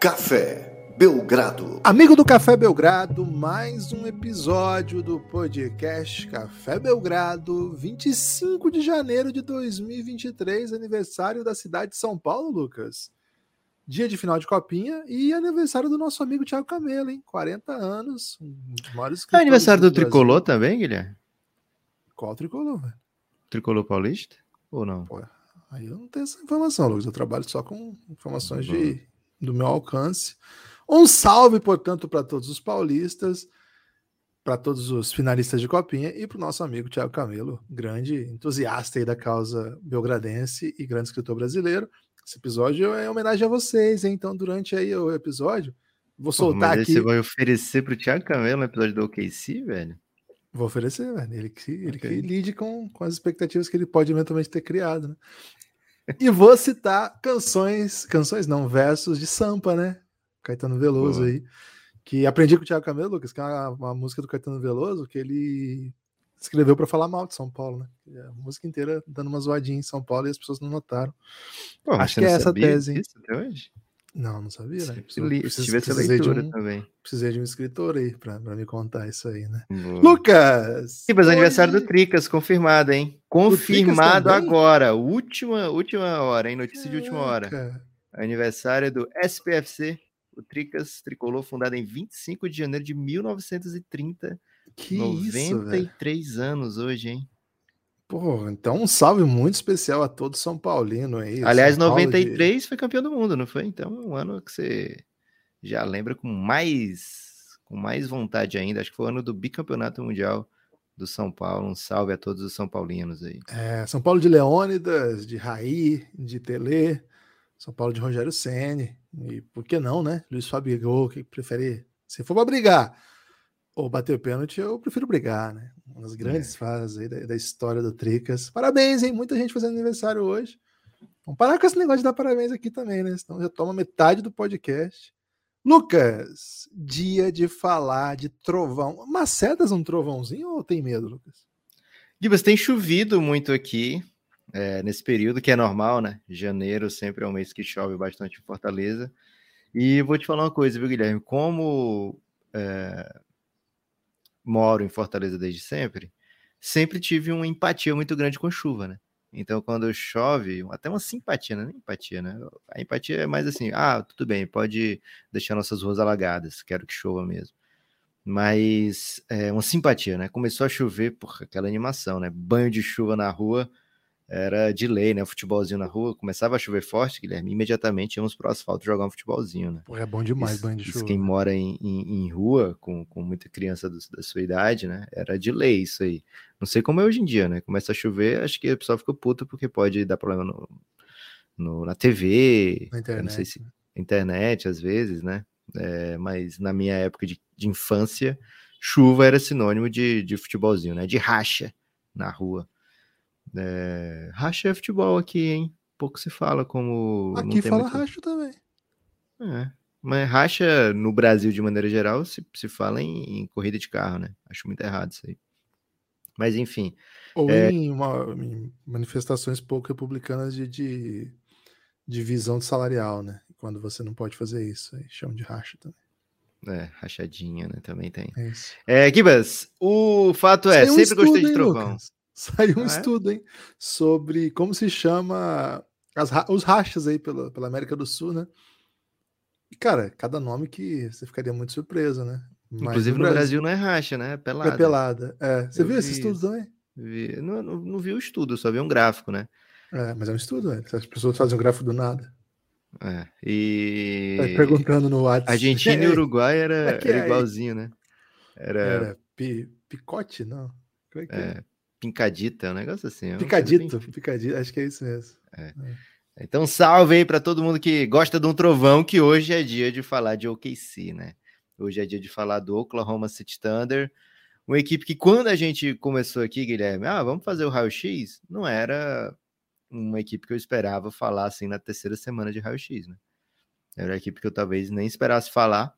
Café Belgrado. Amigo do Café Belgrado, mais um episódio do podcast Café Belgrado, 25 de janeiro de 2023, aniversário da cidade de São Paulo, Lucas. Dia de final de copinha e aniversário do nosso amigo Thiago Camelo, hein? 40 anos. Um é aniversário do, do Tricolor também, Guilherme? Qual tricolor, velho? Tricolor paulista? Ou não? Pô, aí eu não tenho essa informação, Lucas. Eu trabalho só com informações de, do meu alcance. Um salve, portanto, para todos os paulistas, para todos os finalistas de Copinha e para o nosso amigo Tiago Camelo, grande entusiasta aí da causa belgradense e grande escritor brasileiro. Esse episódio é homenagem a vocês, hein? então durante aí o episódio, vou soltar Pô, aqui. Você vai oferecer para o Tiago Camelo no episódio do OKC, velho? Vou oferecer, velho. Ele que, ele okay. que lide com, com as expectativas que ele pode eventualmente ter criado, né? E vou citar canções, canções não, versos de Sampa, né? Caetano Veloso aí. Que aprendi com o Thiago Camelo, Lucas, que é uma, uma música do Caetano Veloso que ele escreveu para falar mal de São Paulo, né? A música inteira dando uma zoadinha em São Paulo e as pessoas não notaram. Pô, Acho que é essa tese. Isso até hoje? Não, não sabia, né? Se, li, se tivesse leitura um, também. Precisei de um escritor aí pra, pra me contar isso aí, né? Boa. Lucas! Sim, mas hoje... aniversário do Tricas, confirmado, hein? Confirmado agora, última, última hora, hein? Notícia Caraca. de última hora. Aniversário do SPFC, o Tricas tricolor, fundado em 25 de janeiro de 1930. Que 93 isso, anos hoje, hein? Pô, então um salve muito especial a todo São Paulino aí. Aliás, São 93 de... foi campeão do mundo, não foi? Então, um ano que você já lembra com mais com mais vontade ainda. Acho que foi o ano do bicampeonato mundial do São Paulo. Um salve a todos os São Paulinos aí. É, São Paulo de Leônidas, de Raí, de Tele, São Paulo de Rogério Ceni e por que não, né? Luiz Fabio, que prefere, se for para brigar ou bater o pênalti, eu prefiro brigar, né? Uma das grandes é. fases aí da, da, história do Tricas. Parabéns, hein? Muita gente fazendo aniversário hoje. Vamos parar com esse negócio de dar parabéns aqui também, né? Senão já toma metade do podcast. Lucas, dia de falar de trovão. Macedas um trovãozinho ou tem medo, Lucas? Gibas, tem chovido muito aqui é, nesse período, que é normal, né? Janeiro sempre é um mês que chove bastante em Fortaleza. E vou te falar uma coisa, viu, Guilherme? Como é, moro em Fortaleza desde sempre, sempre tive uma empatia muito grande com chuva, né? Então, quando chove, até uma simpatia, né? empatia, né? A empatia é mais assim: ah, tudo bem, pode deixar nossas ruas alagadas, quero que chova mesmo. Mas é uma simpatia, né? Começou a chover, por aquela animação, né? Banho de chuva na rua, era de lei, né? O futebolzinho na rua. Começava a chover forte, Guilherme, imediatamente íamos pro asfalto jogar um futebolzinho, né? Pô, é bom demais isso, banho de chuva. quem mora em, em, em, rua, com, com muita criança do, da sua idade, né? Era de lei isso aí. Não sei como é hoje em dia, né? Começa a chover, acho que o pessoal fica puto porque pode dar problema no, no na TV, na internet. não sei se internet às vezes, né? É, mas na minha época de, de infância, chuva era sinônimo de, de futebolzinho, né? De racha na rua. É, racha é futebol aqui, hein? Pouco se fala como. Aqui fala muito... racha também. É. Mas racha no Brasil, de maneira geral, se, se fala em, em corrida de carro, né? Acho muito errado isso aí. Mas enfim. Ou é... em, uma, em, manifestações pouco republicanas de, de divisão salarial, né? Quando você não pode fazer isso, aí chama de racha também. É, rachadinha, né? Também tem. É, isso. é Gibas, o fato é, sempre gostei de trovão. Lucas. Saiu um ah, é? estudo, hein? Sobre como se chama as, os rachas aí pela, pela América do Sul, né? E, cara, cada nome que você ficaria muito surpreso, né? Mas Inclusive no Brasil, Brasil, não é racha, né? É pelada. É pelada. É. Você Eu viu esse estudo também? Vi. Não, não, não, vi o estudo, só vi um gráfico, né? É, mas é um estudo, né? As pessoas fazem um gráfico do nada. É, e. Tá perguntando no WhatsApp. Argentina é, e Uruguai era, é era igualzinho, né? Era. era pi, picote, não? Como é que é? é? Pincadita, um negócio assim. Picadito, bem... picadito, acho que é isso mesmo. É. É. Então, salve aí para todo mundo que gosta de um trovão, que hoje é dia de falar de OKC, né? Hoje é dia de falar do Oklahoma City Thunder, uma equipe que quando a gente começou aqui, Guilherme, ah, vamos fazer o raio-x, não era uma equipe que eu esperava falar assim na terceira semana de raio-x, né? Era uma equipe que eu talvez nem esperasse falar,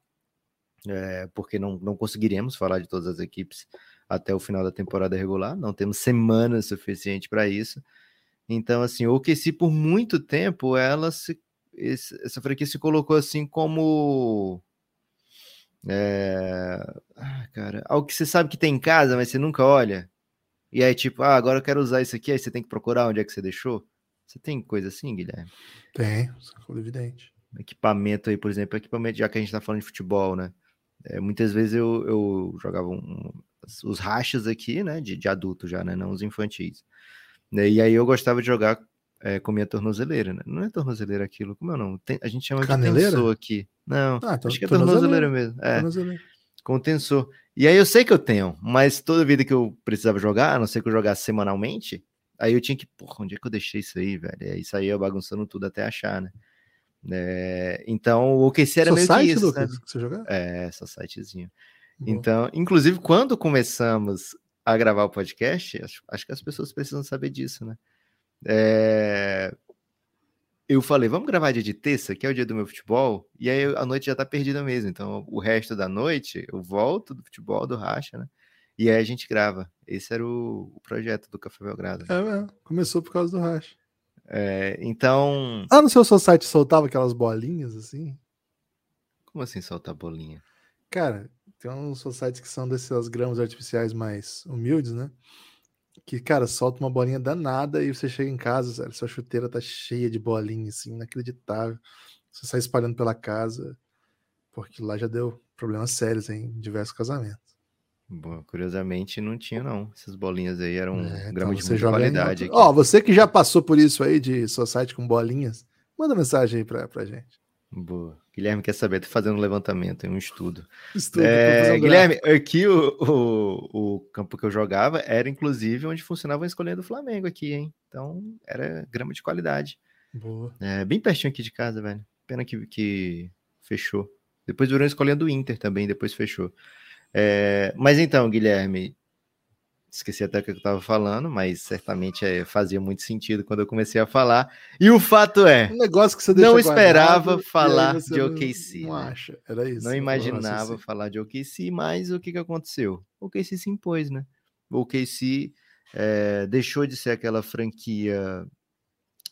é, porque não, não conseguiríamos falar de todas as equipes até o final da temporada regular, não temos semana suficiente para isso. Então, assim, o OKC por muito tempo ela se essa franquia se colocou assim como. É... Cara, algo que você sabe que tem em casa, mas você nunca olha. E aí, tipo, ah, agora eu quero usar isso aqui, aí você tem que procurar onde é que você deixou. Você tem coisa assim, Guilherme? Tem, é evidente. Equipamento aí, por exemplo, equipamento, já que a gente tá falando de futebol, né? É, muitas vezes eu, eu jogava um, os rachas aqui, né? De, de adulto já, né? Não os infantis. E aí eu gostava de jogar é, com minha tornozeleira, né? Não é tornozeleira aquilo, como é o nome? Tem, a gente chama Caneleira? de tensor aqui. Não, Ah, então, acho que é tornozeleira. tornozeleira mesmo. É, Tornozeleira. com tensor. E aí eu sei que eu tenho, mas toda vida que eu precisava jogar, a não ser que eu jogasse semanalmente, aí eu tinha que, porra, onde é que eu deixei isso aí, velho? E aí saía bagunçando tudo até achar, né? É, então o OKC era Seu meio site, que isso, Lucas, né? que você? É, essa sitezinho. Boa. Então, inclusive, quando começamos a gravar o podcast, acho, acho que as pessoas precisam saber disso, né? É, Eu falei, vamos gravar dia de terça, que é o dia do meu futebol, e aí a noite já tá perdida mesmo. Então, o resto da noite eu volto do futebol, do racha, né? E aí a gente grava. Esse era o, o projeto do Café Belgrado. né? É, mesmo. começou por causa do racha. É, então, Ah, no seu seu site soltava aquelas bolinhas assim? como assim soltar bolinha? Cara, tem uns sites que são desses grãos artificiais mais humildes, né? Que, cara, solta uma bolinha danada e você chega em casa, sério, sua chuteira tá cheia de bolinha, assim, inacreditável. Você sai espalhando pela casa, porque lá já deu problemas sérios em diversos casamentos. Bom, curiosamente não tinha, não. Essas bolinhas aí eram É, um então de qualidade. Ó, você que já passou por isso aí de site com bolinhas, manda mensagem aí pra, pra gente. Boa. Guilherme quer saber, tô fazendo um levantamento, um estudo. Estuda, É, Guilherme, aqui o, o, o campo que eu jogava era inclusive onde funcionava a escolinha do Flamengo aqui, hein? Então era grama de qualidade. Boa. É, bem pertinho aqui de casa, velho. Pena que, que fechou. Depois virou a escolinha do Inter também, depois fechou. É, mas então, Guilherme, esqueci até o que eu estava falando, mas certamente é, fazia muito sentido quando eu comecei a falar. E o fato é, Um negócio que você Não esperava falar você de OKC, Não né? acha, era isso. não imaginava falar de OKC, mas o que, que aconteceu? O OKC se impôs, né? O OKC é, deixou de ser aquela franquia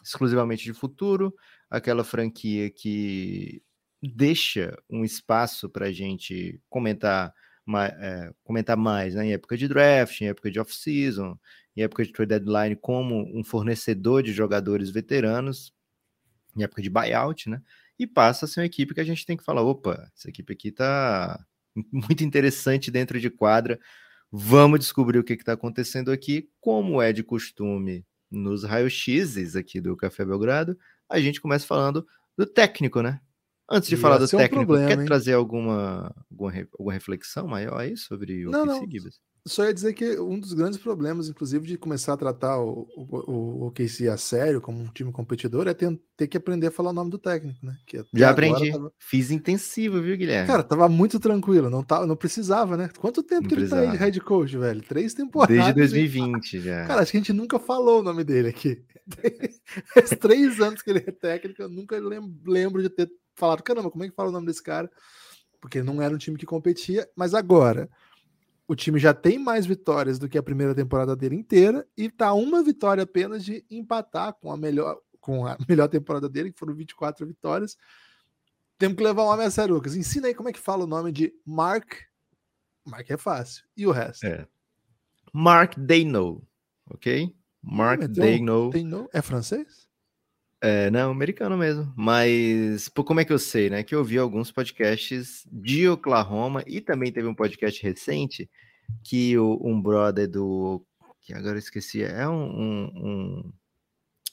exclusivamente de futuro, aquela franquia que deixa um espaço para a gente comentar, ma- é, comentar mais né? em época de draft, em época de off-season, em época de trade deadline, como um fornecedor de jogadores veteranos, em época de buyout, né? E passa a ser uma equipe que a gente tem que falar: opa, essa equipe aqui tá muito interessante dentro de quadra. Vamos descobrir o que está acontecendo aqui, como é de costume nos raios-x's aqui do Café Belgrado. A gente começa falando do técnico, né? Antes de E falar do é um técnico, problema, quer hein? trazer alguma, alguma, alguma reflexão maior aí sobre o Não, OKC, não. Gibas? Só ia dizer que um dos grandes problemas, inclusive, de começar a tratar o, o, o OKC a sério, como um time competidor, é ter, ter que aprender a falar o nome do técnico, né? Que Já aprendi. tava- Fiz intensivo, viu, Guilherme? Cara, tava muito tranquilo, não, tá, não precisava, né? Quanto tempo Não que ele tá aí de precisava. head coach, velho? Três temporadas. Desde hein? 2020 já. Cara, acho que a gente nunca falou o nome dele aqui. Faz três anos que ele é técnico, eu nunca lem- lembro de ter falado, caramba, como é que fala o nome desse cara? Porque não era um time que competia, mas agora o time já tem mais vitórias do que a primeira temporada dele inteira e tá uma vitória apenas de empatar com a melhor, com a melhor temporada dele, que foram 24 vitórias. Temos que levar o homem a sério, Lucas. Ensina aí como é que fala o nome de Mark. Mark é fácil. E o resto? É. Mark Dano, ok? Mark Meteu um- Dano. Tem no... É francês? É, não, americano mesmo. Mas pô, como é que eu sei, né? Que eu ouvi alguns podcasts de Oklahoma e também teve um podcast recente que o, um brother do. que agora eu esqueci, é um, um, um,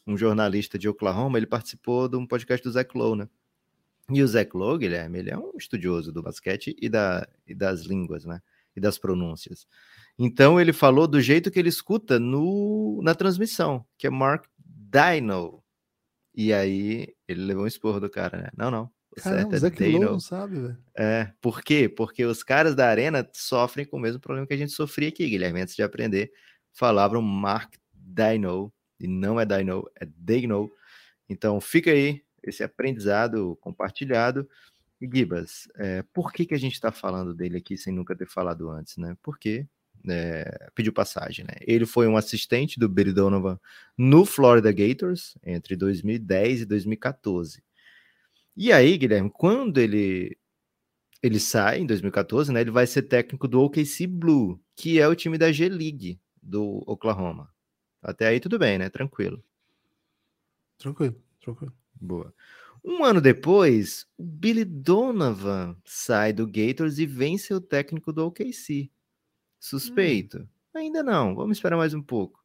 um jornalista de Oklahoma, ele participou de um podcast do Zach Lowe, né? E o Zach Lowe, Guilherme, ele é um estudioso do basquete e, da, e das línguas, né? E das pronúncias. Então ele falou do jeito que ele escuta no, na transmissão, que é Mark Dino. E aí ele levou um esporro do cara, né? Não, não. O Caramba, o é Zach Lowe não sabe, velho. É, por quê? Porque os caras da arena sofrem com o mesmo problema que a gente sofria aqui, Guilherme, antes de aprender. Falavam Mark Dino, e não é Dino, é Dino. Então fica aí esse aprendizado compartilhado. E Gibas, é, por que, que a gente está falando dele aqui sem nunca ter falado antes, né? Porque é, pediu passagem, né? Ele foi um assistente do Billy Donovan no Florida Gators entre 2010 e 2014. E aí, Guilherme, quando ele ele sai em 2014, né? Ele vai ser técnico do OKC Blue, que é o time da G-League do Oklahoma. Até aí tudo bem, né? Tranquilo. Tranquilo, tranquilo. Boa. Um ano depois, o Billy Donovan sai do Gators e vence o técnico do OKC. Suspeito? Hum. Ainda não, vamos esperar mais um pouco.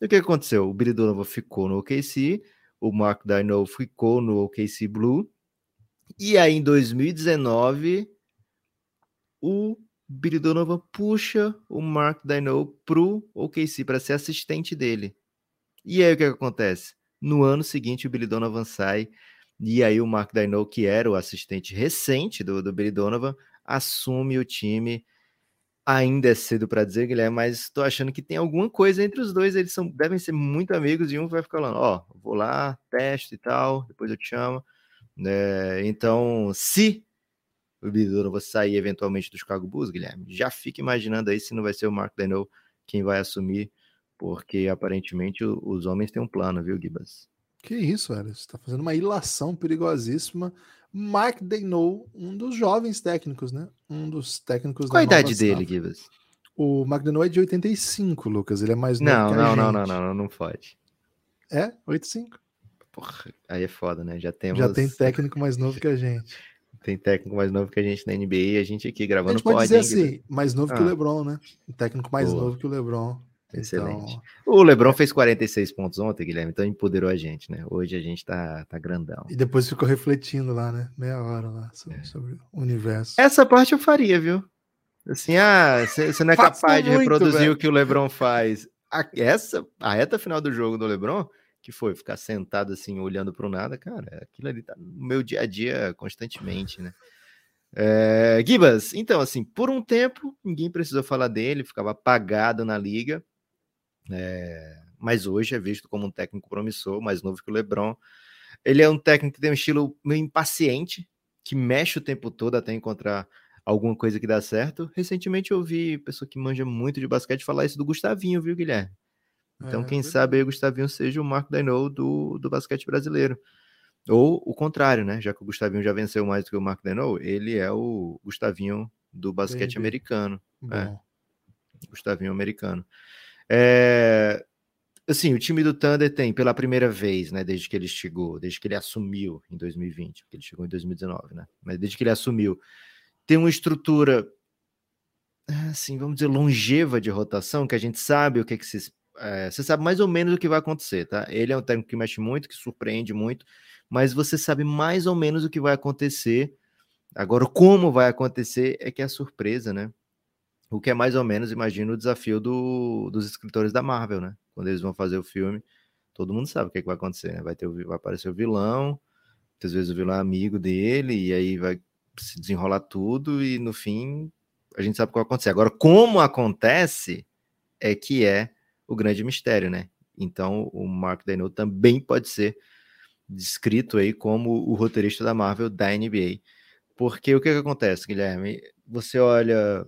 E o que aconteceu? O Billy Donovan ficou no OKC, o Mark Dino ficou no OKC Blue, e aí em 2019, o Billy Donovan puxa o Mark Dino pro OKC para ser assistente dele. E aí o que, que acontece? No ano seguinte, o Billy Donovan sai e aí o Mark Dino, que era o assistente recente do, do Billy Donovan, assume o time. Ainda é cedo para dizer, Guilherme, mas estou achando que tem alguma coisa entre os dois. Eles são, devem ser muito amigos e um vai ficar falando: Ó, oh, vou lá, teste e tal, depois eu te chamo. É, então, se o Billy Donovan sair eventualmente do Chicago Bulls, Guilherme, já fica imaginando aí se não vai ser o Mark Dino quem vai assumir, porque aparentemente os homens têm um plano, viu, Gibas? Que isso, velho. Você está fazendo uma ilação perigosíssima. Mark Daynou, um dos jovens técnicos, né? Um dos técnicos Qual a idade dele, Gibas? O Mark Daynou é de 85, Lucas. Ele é mais novo não, não. Não, não, não, não, não pode. É? 85? Porra, aí é foda, né? Já temos... Já tem técnico mais novo que a gente. Tem técnico mais novo que a gente na NBA e a gente aqui gravando a gente pode, pode dizer hein, assim, mais novo ah. que o ah. LeBron, né? Um técnico mais Boa. novo que o LeBron. Excelente. Então... O Lebron fez 46 pontos ontem, Guilherme, então empoderou a gente, né? Hoje a gente tá, tá grandão. E depois ficou refletindo lá, né? Meia hora lá sobre, é. sobre o universo. Essa parte eu faria, viu? Assim, ah, você não é capaz de reproduzir velho. o que o Lebron faz. A, essa, a reta final do jogo do Lebron, que foi ficar sentado assim, olhando para o nada, cara, aquilo ali tá no meu dia a dia constantemente, né? É, Gibas, então, assim, por um tempo, ninguém precisou falar dele, ficava apagado na liga. É, mas hoje é visto como um técnico promissor, mais novo que o LeBron. Ele é um técnico que tem um estilo meio impaciente, que mexe o tempo todo até encontrar alguma coisa que dá certo. Recentemente eu vi pessoa que manja muito de basquete falar isso do Gustavinho, viu, Guilherme? Então, é, quem é sabe aí o Gustavinho seja o Marco Dainot do, do basquete brasileiro. Ou o contrário, né? Já que o Gustavinho já venceu mais do que o Marco Dainot, ele é o Gustavinho do basquete americano. É. Gustavinho americano. É, assim, o time do Thunder tem, pela primeira vez, né, desde que ele chegou, desde que ele assumiu em 2020, porque ele chegou em 2019, né, mas desde que ele assumiu, tem uma estrutura, assim, vamos dizer, longeva de rotação, que a gente sabe o que, que se. É, você sabe mais ou menos o que vai acontecer, tá? Ele é um técnico que mexe muito, que surpreende muito, mas você sabe mais ou menos o que vai acontecer. Agora, como vai acontecer é que é a surpresa, né? O que é mais ou menos, imagino, o desafio do, dos escritores da Marvel, né? Quando eles vão fazer o filme, todo mundo sabe o que, é que vai acontecer, né? Vai, ter, vai aparecer o vilão, muitas vezes o vilão é amigo dele, e aí vai se desenrolar tudo, e no fim a gente sabe o que vai acontecer. Agora, como acontece é que é o grande mistério, né? Então, o Mark Dano também pode ser descrito aí como o roteirista da Marvel da NBA. Porque o que, que acontece, Guilherme? Você olha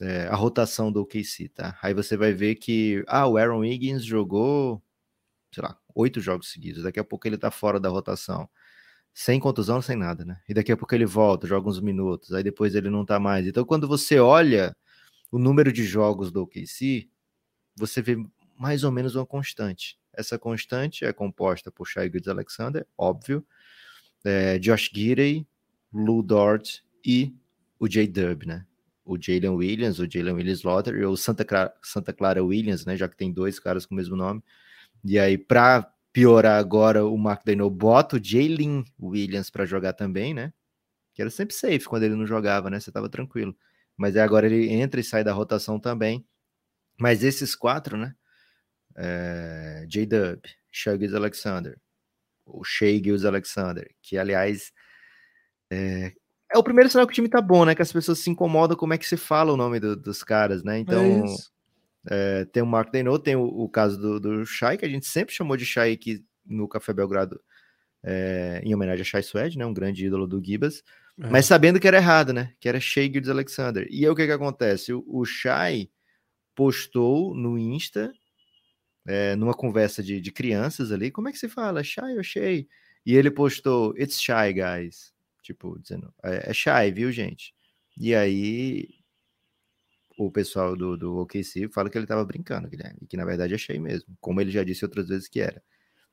é, a rotação do OKC, tá? Aí você vai ver que, ah, o Aaron Higgins jogou, sei lá, oito jogos seguidos. Daqui a pouco ele tá fora da rotação. Sem contusão, sem nada, né? E daqui a pouco ele volta, joga uns minutos, aí depois ele não tá mais. Então, quando você olha o número de jogos do OKC, você vê mais ou menos uma constante. Essa constante é composta por Shai Gildes Alexander, óbvio, é, Josh Gidey, Lou Dort e o J-Dub, né? O Jalen Williams, o Jalen Williams Lotter, ou Santa Clara, Santa Clara Williams, né? Já que tem dois caras com o mesmo nome. E aí, para piorar agora, o Mark Dano bota o Jalen Williams para jogar também, né? Que era sempre safe quando ele não jogava, né? Você tava tranquilo. Mas agora ele entra e sai da rotação também. Mas esses quatro, né? É, J-Dub, Shea Alexander, o Shea Alexander, que aliás é, é o primeiro sinal que o time tá bom, né? Que as pessoas se incomodam como é que se fala o nome do, dos caras, né? Então, é é, tem o Mark Denot, tem o, o, caso do, do Shai, que a gente sempre chamou de Shai aqui no Café Belgrado, é, em homenagem a Shai Suede, né? Um grande ídolo do Gibas. É. Mas sabendo que era errado, né? Que era Shea Gildes Alexander. E aí o que que acontece? O, o Shai postou no Insta, é, numa conversa de, de crianças ali, como é que se fala? Shai ou Shea? E ele postou, it's shy, guys. Tipo, dizendo, é, é shy, viu, gente? E aí o pessoal do, do OKC fala que ele estava brincando, Guilherme, e que na verdade é shy mesmo, como ele já disse outras vezes que era.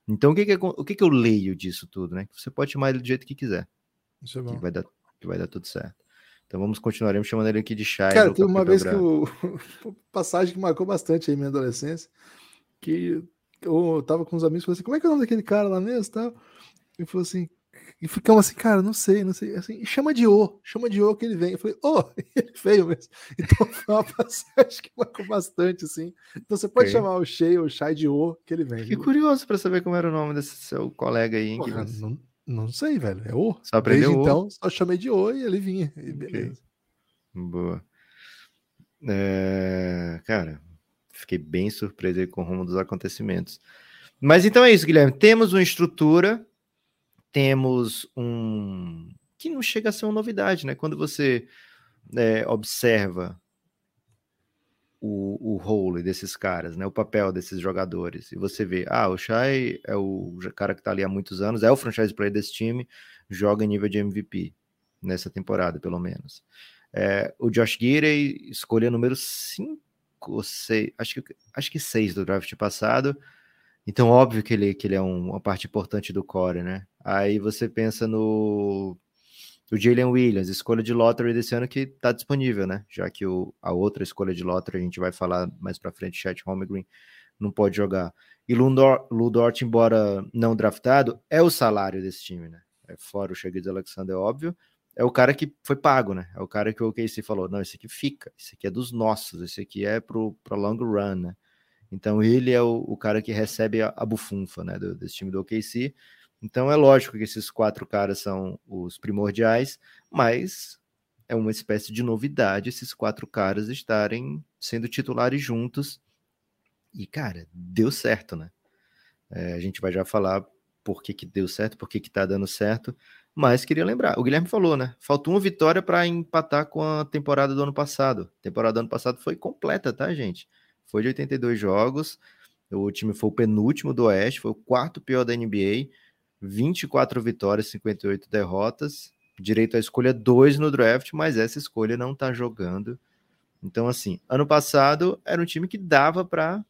Então, o que, que, o que, que eu leio disso tudo, né? Você pode chamar ele do jeito que quiser. Isso é bom. Que vai dar, que vai dar tudo certo. Então vamos continuaremos chamando ele aqui de Shai. Cara, teve uma vez que o passagem que marcou bastante aí minha adolescência, que eu tava com uns amigos e falei assim, como é que é o nome daquele cara lá mesmo tal? E falou assim, e ficamos assim, cara, não sei, não sei. Assim, chama de O, chama de O que ele vem. Eu falei, ô, oh, ele veio mesmo. Então foi uma passagem que marcou bastante, assim. Então você pode okay. chamar o Shea ou o Shai de O que ele vem. Que curioso para saber como era o nome desse seu colega aí, hein? Porra, não, não sei, velho. É O. Só aprendeu Desde o. então, só chamei de O e ele vinha. E beleza. Okay. Boa. É... Cara, fiquei bem surpreso com o rumo dos acontecimentos. Mas então é isso, Guilherme. Temos uma estrutura temos um que não chega a ser uma novidade, né? Quando você é, observa o, o role desses caras, né? O papel desses jogadores, e você vê, ah, o Shai é o cara que tá ali há muitos anos, é o franchise player desse time, joga em nível de MVP nessa temporada, pelo menos. É, o Josh Gidey, escolha número 5 ou 6, acho que, acho que 6 do draft passado, então, óbvio que ele, que ele é um, uma parte importante do core, né? Aí você pensa no, o Jalen Williams, escolha de lottery desse ano que está disponível, né? Já que o, a outra escolha de lottery, a gente vai falar mais para frente, Chat Holmgren não pode jogar. E Ludort, Ludort, embora não draftado, é o salário desse time, né? É fora o Shaggy Alexander, óbvio. É o cara que foi pago, né? É o cara que o OKC falou, não, esse aqui fica, esse aqui é dos nossos, esse aqui é pro, pro long run, né? Então ele é o, o cara que recebe a, a bufunfa né, do, desse time do OKC. Então é lógico que esses quatro caras são os primordiais, mas é uma espécie de novidade esses quatro caras estarem sendo titulares juntos. E, cara, deu certo, né? É, a gente vai já falar por que, que deu certo, por que, que tá dando certo. Mas queria lembrar, o Guilherme falou, né? Faltou uma vitória para empatar com a temporada do ano passado. A temporada do ano passado foi completa, tá, gente? foi de 82 jogos. O time foi o penúltimo do Oeste, foi o quarto pior da NBA. 24 vitórias, 58 derrotas. Direito à escolha 2 no draft, mas essa escolha não tá jogando. Então, assim, ano passado era um time que dava para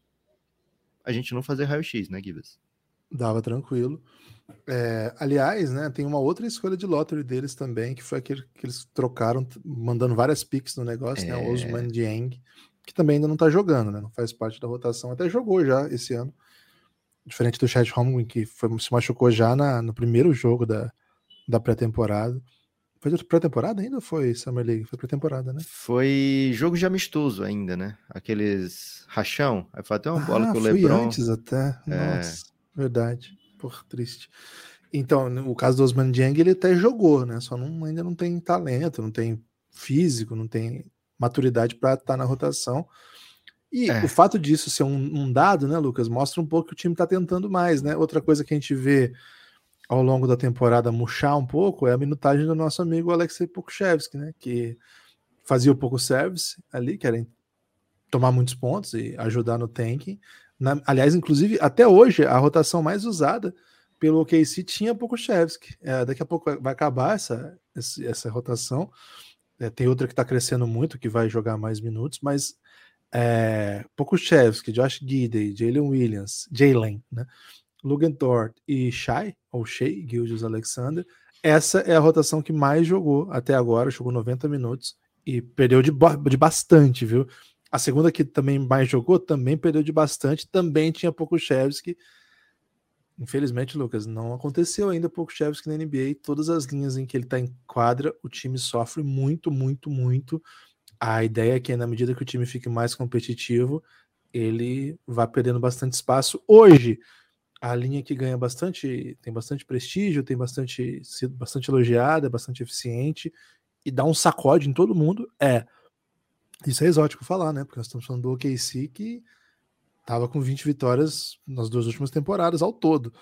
a gente não fazer raio-x, né, Gibbs? Dava tranquilo. É, aliás, né, tem uma outra escolha de lottery deles também, que foi aquele que eles trocaram, mandando várias picks no negócio, é... né? O Osman Dieng, que também ainda não está jogando, né? Não faz parte da rotação. Até jogou já esse ano. Diferente do Chad Holmgren, que foi, se machucou já na, no primeiro jogo da, da pré-temporada. Foi pré-temporada ainda ou foi Summer League? Foi pré-temporada, né? Foi jogo de amistoso ainda, né? Aqueles rachão. Aí foi até uma bola ah, que o Lebron... antes até. É... Nossa, verdade. Por triste. Então, o caso do Osman Dieng, ele até jogou, né? Só não, ainda não tem talento, não tem físico, não tem maturidade para estar tá na rotação. E é. o fato disso ser um, um, dado, né, Lucas, mostra um pouco que o time está tentando mais, né? Outra coisa que a gente vê ao longo da temporada murchar um pouco é a minutagem do nosso amigo Alexei Pokushevsky, né? Que fazia o pouco service ali, querem tomar muitos pontos e ajudar no tanking. Na, aliás, inclusive, até hoje, a rotação mais usada pelo OKC tinha Pokushevsky. É, daqui a pouco vai acabar essa, essa rotação. É, tem outra que está crescendo muito, que vai jogar mais minutos, mas é, Pokushevski, Josh Gidey, Jalen Williams, Jalen, né? Lugenthor e Shai, ou Shea, Gildius Alexander, essa é a rotação que mais jogou até agora, jogou 90 minutos e perdeu de, de bastante, viu? A segunda que também mais jogou também perdeu de bastante, também tinha Pokushevski, Infelizmente, Lucas, não aconteceu ainda pouco Chevsky na NBA. Todas as linhas em que ele está em quadra, o time sofre muito, muito, muito. A ideia é que, na medida que o time fique mais competitivo, ele vai perdendo bastante espaço. Hoje, a linha que ganha bastante, tem bastante prestígio, tem bastante sido bastante elogiada, bastante eficiente e dá um sacode em todo mundo. É, isso é exótico falar, né? Porque nós estamos falando do OKC que Tava com 20 vitórias nas duas últimas temporadas ao todo.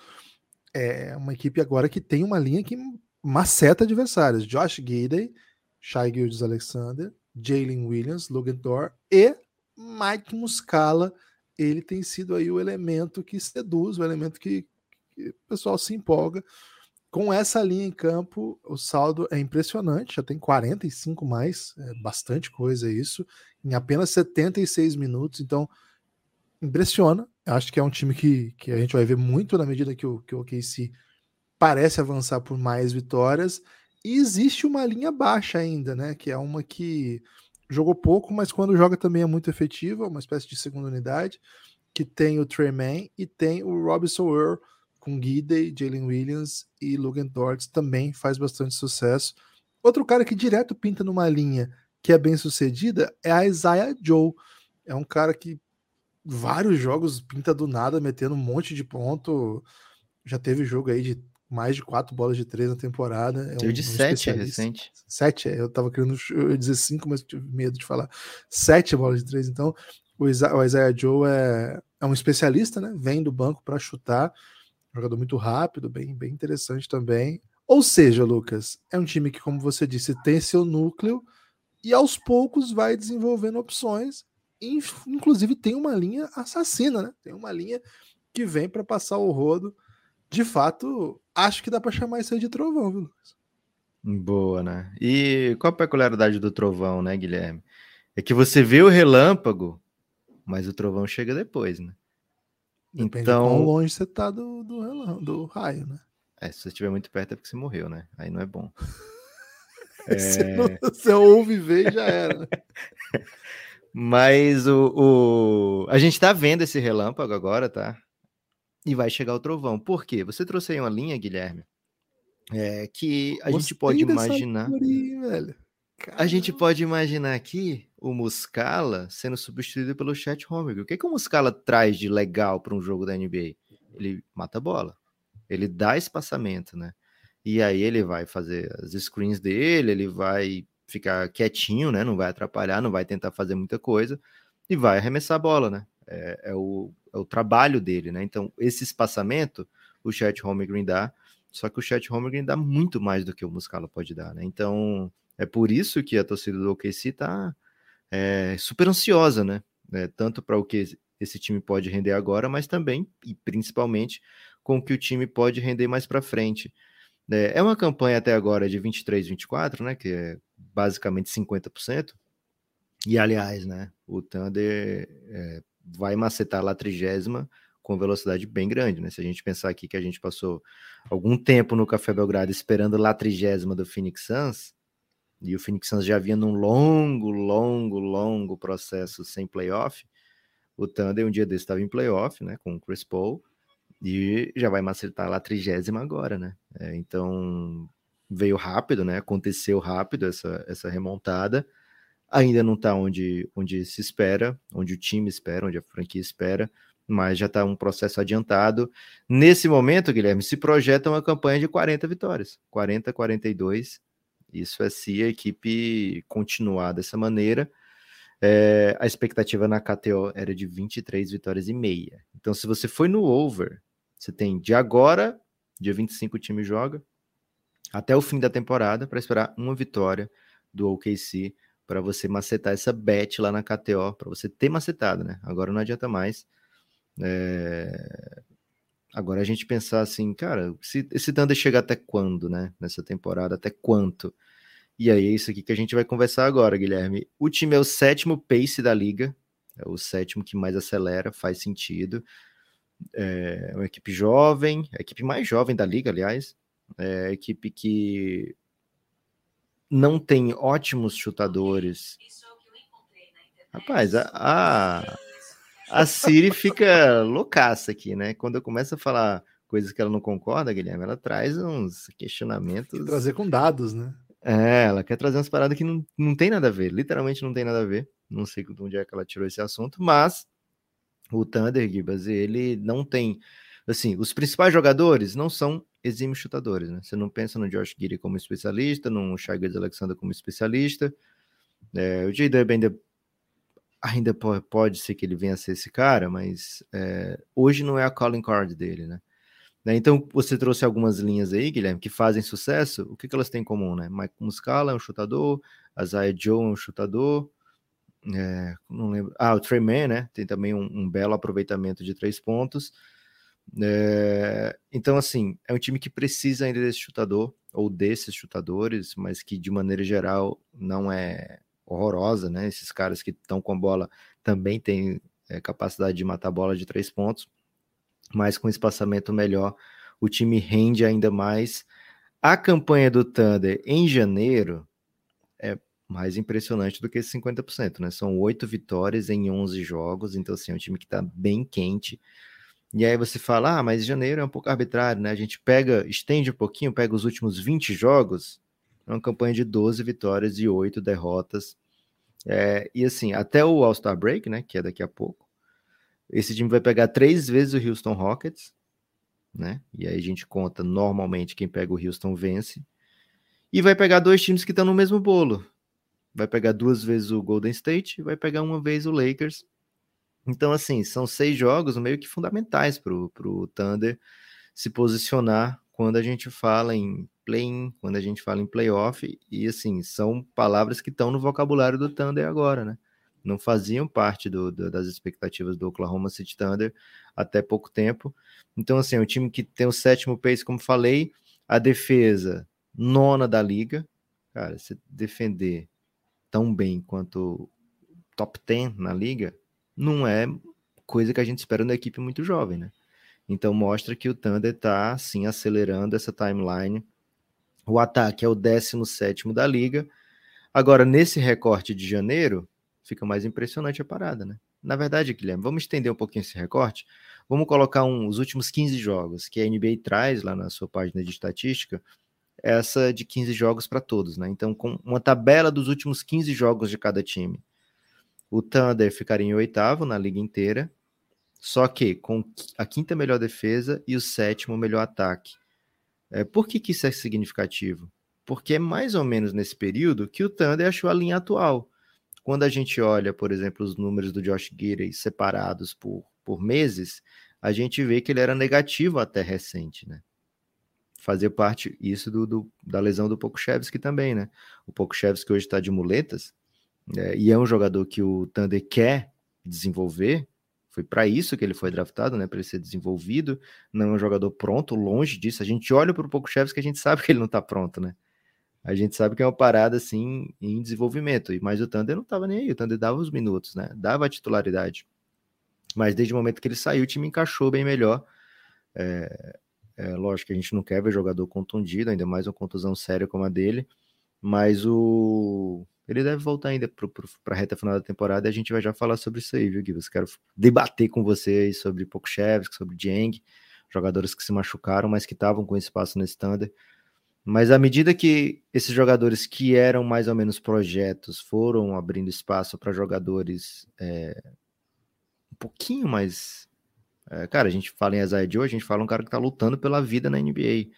É uma equipe agora que tem uma linha que maceta adversários. Josh Gidey, Shai Gildes Alexander, Jalen Williams, Logan Thor e Mike Muscala. Ele tem sido aí o elemento que seduz, o elemento que, que o pessoal se empolga. com essa linha em campo, o saldo é impressionante, já tem 45 mais, é bastante coisa isso, em apenas 76 minutos, então impressiona. Acho que é um time que, que a gente vai ver muito na medida que o, que o OKC parece avançar por mais vitórias. E existe uma linha baixa ainda, né? Que é uma que jogou pouco, mas quando joga também é muito efetiva, uma espécie de segunda unidade, que tem o Treyman e tem o Robinson Earl com Gidey, Jalen Williams e Logan Torts também faz bastante sucesso. Outro cara que direto pinta numa linha que é bem sucedida é a Isaiah Joe. É um cara que vários jogos pinta do nada, metendo um monte de ponto. Já teve jogo aí de mais de quatro bolas de três na temporada. É um, de um sete é recente. Sete, é, eu tava querendo dizer cinco, mas tive medo de falar. Sete bolas de três. Então, o Isaiah Joe é, é um especialista, né? Vem do banco para chutar. Jogador muito rápido, bem, bem interessante também. Ou seja, Lucas, é um time que, como você disse, tem seu núcleo e aos poucos vai desenvolvendo opções inclusive tem uma linha assassina, né? Tem uma linha que vem para passar o rodo. De fato, acho que dá para chamar isso aí de trovão, viu, Lucas? Boa, né? E qual a peculiaridade do trovão, né, Guilherme? É que você vê o relâmpago, mas o trovão chega depois, né? Depende então, de quão longe você tá do, do, do raio, né? É, se você estiver muito perto é porque você morreu, né? Aí não é bom. é... você, não, você ouve ver e já era. Né? Mas o, o, a gente tá vendo esse relâmpago agora, tá? E vai chegar o trovão. Por quê? Você trouxe aí uma linha, Guilherme, é, que a Gostei gente pode imaginar. velho. A gente pode imaginar aqui o Muscala sendo substituído pelo Chet Holmgren. O que, que o Muscala traz de legal para um jogo da NBA? Ele mata a bola, ele dá espaçamento, né? E aí ele vai fazer as screens dele, ele vai ficar quietinho, né? Não vai atrapalhar, não vai tentar fazer muita coisa e vai arremessar a bola, né? É, é, o, é o trabalho dele, né? Então, esse espaçamento o Chet Holmgren dá, só que o Chet Holmgren dá muito mais do que o Muscala pode dar, né? Então, é por isso que a torcida do OKC tá é, super ansiosa, né? É, tanto para o que esse time pode render agora, mas também e principalmente com o que o time pode render mais para frente. É, é uma campanha até agora de 23, 24, né? Que é basicamente 50%. E aliás, né, o Thunder é, vai macetar lá a trigésima com velocidade bem grande, né? Se a gente pensar aqui que a gente passou algum tempo no Café Belgrado esperando lá a trigésima do Phoenix Suns, e o Phoenix Suns já vinha num longo, longo, longo processo sem playoff, o Thunder um dia desse estava em playoff, né, com o Chris Paul, e já vai macetar lá a trigésima agora, né? É, então, veio rápido, né? Aconteceu rápido essa, essa remontada. Ainda não está onde, onde se espera, onde o time espera, onde a franquia espera, mas já está um processo adiantado. Nesse momento, Guilherme, se projeta uma campanha de 40 vitórias, 40, 42. Isso é se a equipe continuar dessa maneira. É, a expectativa na KTO era de 23 vitórias e meia. Então, se você foi no over, você tem de agora, dia 25 o time joga, até o fim da temporada para esperar uma vitória do OKC para você macetar essa bet lá na KTO, para você ter macetado, né? Agora não adianta mais. É... Agora a gente pensar assim, cara, se esse Thunder chegar até quando, né? Nessa temporada, até quanto? E aí é isso aqui que a gente vai conversar agora, Guilherme. O time é o sétimo pace da liga, é o sétimo que mais acelera, faz sentido. É uma equipe jovem, a equipe mais jovem da liga, aliás. É, equipe que não tem ótimos chutadores. Rapaz, a, a, a Siri fica loucaça aqui, né? Quando eu começo a falar coisas que ela não concorda, Guilherme, ela traz uns questionamentos. Quer trazer com dados, né? É, ela quer trazer umas paradas que não, não tem nada a ver, literalmente não tem nada a ver. Não sei de onde é que ela tirou esse assunto, mas o Thunder, Gibas, ele não tem. Assim, os principais jogadores não são exímios chutadores, né? Você não pensa no Josh Giddy como especialista, no Shai Alexander como especialista. É, o J-Dub ainda, ainda pode ser que ele venha a ser esse cara, mas é, hoje não é a calling card dele, né? né? Então, você trouxe algumas linhas aí, Guilherme, que fazem sucesso. O que, que elas têm em comum, né? Mike Muscala é um chutador, Isaiah Joe é um chutador, é, não lembro. Ah, o Trey Man, né? Tem também um, um belo aproveitamento de três pontos. É, então, assim, é um time que precisa ainda desse chutador, ou desses chutadores, mas que de maneira geral não é horrorosa, né? Esses caras que estão com a bola também têm é, capacidade de matar a bola de três pontos, mas com espaçamento melhor, o time rende ainda mais. A campanha do Thunder em janeiro é mais impressionante do que esses 50%, né? São oito vitórias em 11 jogos, então assim, é um time que está bem quente. E aí você fala, ah, mas janeiro é um pouco arbitrário, né? A gente pega, estende um pouquinho, pega os últimos 20 jogos, é uma campanha de 12 vitórias e 8 derrotas. É, e assim, até o All-Star Break, né, que é daqui a pouco, esse time vai pegar três vezes o Houston Rockets, né? E aí a gente conta normalmente quem pega o Houston vence. E vai pegar dois times que estão no mesmo bolo. Vai pegar duas vezes o Golden State, vai pegar uma vez o Lakers. Então, assim, são seis jogos meio que fundamentais para o Thunder se posicionar quando a gente fala em play-in, quando a gente fala em playoff, e assim, são palavras que estão no vocabulário do Thunder agora, né? Não faziam parte do, do, das expectativas do Oklahoma City Thunder até pouco tempo. Então, assim, é um time que tem o sétimo pace, como falei, a defesa nona da liga. Cara, se defender tão bem quanto top 10 na liga, não é coisa que a gente espera da equipe muito jovem, né? Então mostra que o Thunder está sim acelerando essa timeline. O ataque é o 17 da liga. Agora, nesse recorte de janeiro, fica mais impressionante a parada, né? Na verdade, Guilherme, vamos estender um pouquinho esse recorte. Vamos colocar um, os últimos 15 jogos que a NBA traz lá na sua página de estatística, essa de 15 jogos para todos, né? Então, com uma tabela dos últimos 15 jogos de cada time. O Thunder ficaria em oitavo na liga inteira, só que com a quinta melhor defesa e o sétimo melhor ataque. É, por que, que isso é significativo? Porque é mais ou menos nesse período que o Thunder achou a linha atual. Quando a gente olha, por exemplo, os números do Josh Gidey separados por, por meses, a gente vê que ele era negativo até recente, né? Fazer parte isso do, do da lesão do Pokushevski também, né? O Pokushevski hoje está de muletas, é, e é um jogador que o Thunder quer desenvolver, foi para isso que ele foi draftado, né? Para ele ser desenvolvido. Não é um jogador pronto, longe disso. A gente olha para o Pokushevski que a gente sabe que ele não está pronto, né? A gente sabe que é uma parada assim em desenvolvimento. Mas o Thunder não estava nem aí. O Thunder dava os minutos, né? Dava a titularidade. Mas desde o momento que ele saiu, o time encaixou bem melhor. É, é, lógico que a gente não quer ver jogador contundido, ainda mais uma contusão séria como a dele. Mas o, ele deve voltar ainda para a reta final da temporada e a gente vai já falar sobre isso aí, viu, Gui? quero debater com vocês sobre Pokushevski, sobre Jeng, jogadores que se machucaram, mas que estavam com espaço no Thunder. Mas à medida que esses jogadores que eram mais ou menos projetos foram abrindo espaço para jogadores é, um pouquinho mais. É, cara, a gente fala em Isaiah Joe, a gente fala um cara que está lutando pela vida na NBA.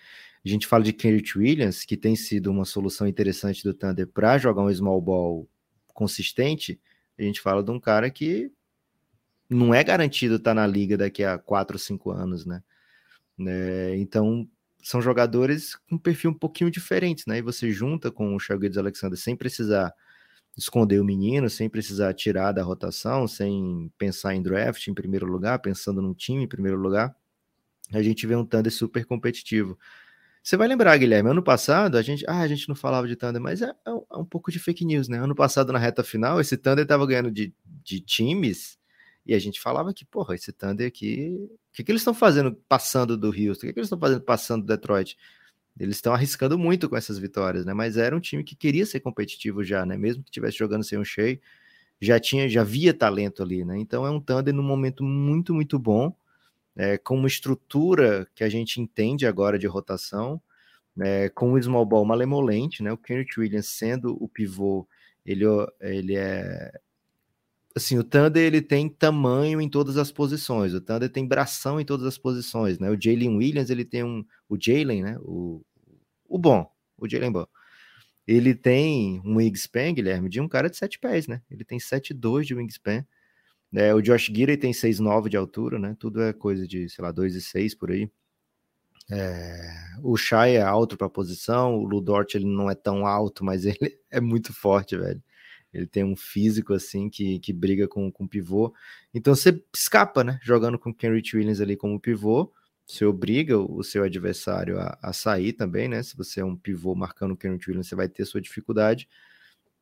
A gente fala de Kendrick Williams, que tem sido uma solução interessante do Thunder para jogar um small ball consistente. A gente fala de um cara que não é garantido estar tá na liga daqui a 4 ou 5 anos, né? É, então, são jogadores com um perfil um pouquinho diferentes, né? E você junta com o Shaggy Alexander sem precisar esconder o menino, sem precisar tirar da rotação, sem pensar em draft em primeiro lugar, pensando num time em primeiro lugar, a gente vê um Thunder super competitivo. Você vai lembrar, Guilherme, ano passado a gente, ah, a gente não falava de Thunder, mas é, é, é um pouco de fake news, né? Ano passado, na reta final, esse Thunder estava ganhando de, de times e a gente falava que, porra, esse Thunder aqui, o que, que eles estão fazendo passando do Houston? O que, que eles estão fazendo passando do Detroit? Eles estão arriscando muito com essas vitórias, né? Mas era um time que queria ser competitivo já, né? Mesmo que estivesse jogando sem um Shea, já tinha, já via talento ali, né? Então é um Thunder num momento muito, muito bom é, com uma estrutura que a gente entende agora de rotação, é, com o small ball malemolente, né? O Kenneth Williams sendo o pivô, ele, ele é assim, o Thunder ele tem tamanho em todas as posições, o Thunder tem bração em todas as posições, né? O Jalen Williams, ele tem um, o Jalen, né? O, o bom, o Jalen bom. Ele tem um wingspan, Guilherme, de um cara de sete pés, né? Ele tem 7,2 de wingspan. É, o Josh Gidey tem 6,9 de altura, né? Tudo é coisa de, sei lá, 2,6 por aí. É, o Shai é alto para a posição, o Ludort ele não é tão alto, mas ele é muito forte, velho. Ele tem um físico assim que, que briga com, com pivô. Então você escapa, né? Jogando com o Kenrich Williams ali como pivô. Você obriga o seu adversário a, a, sair também, né? Se você é um pivô marcando o Kenrich Williams, você vai ter sua dificuldade.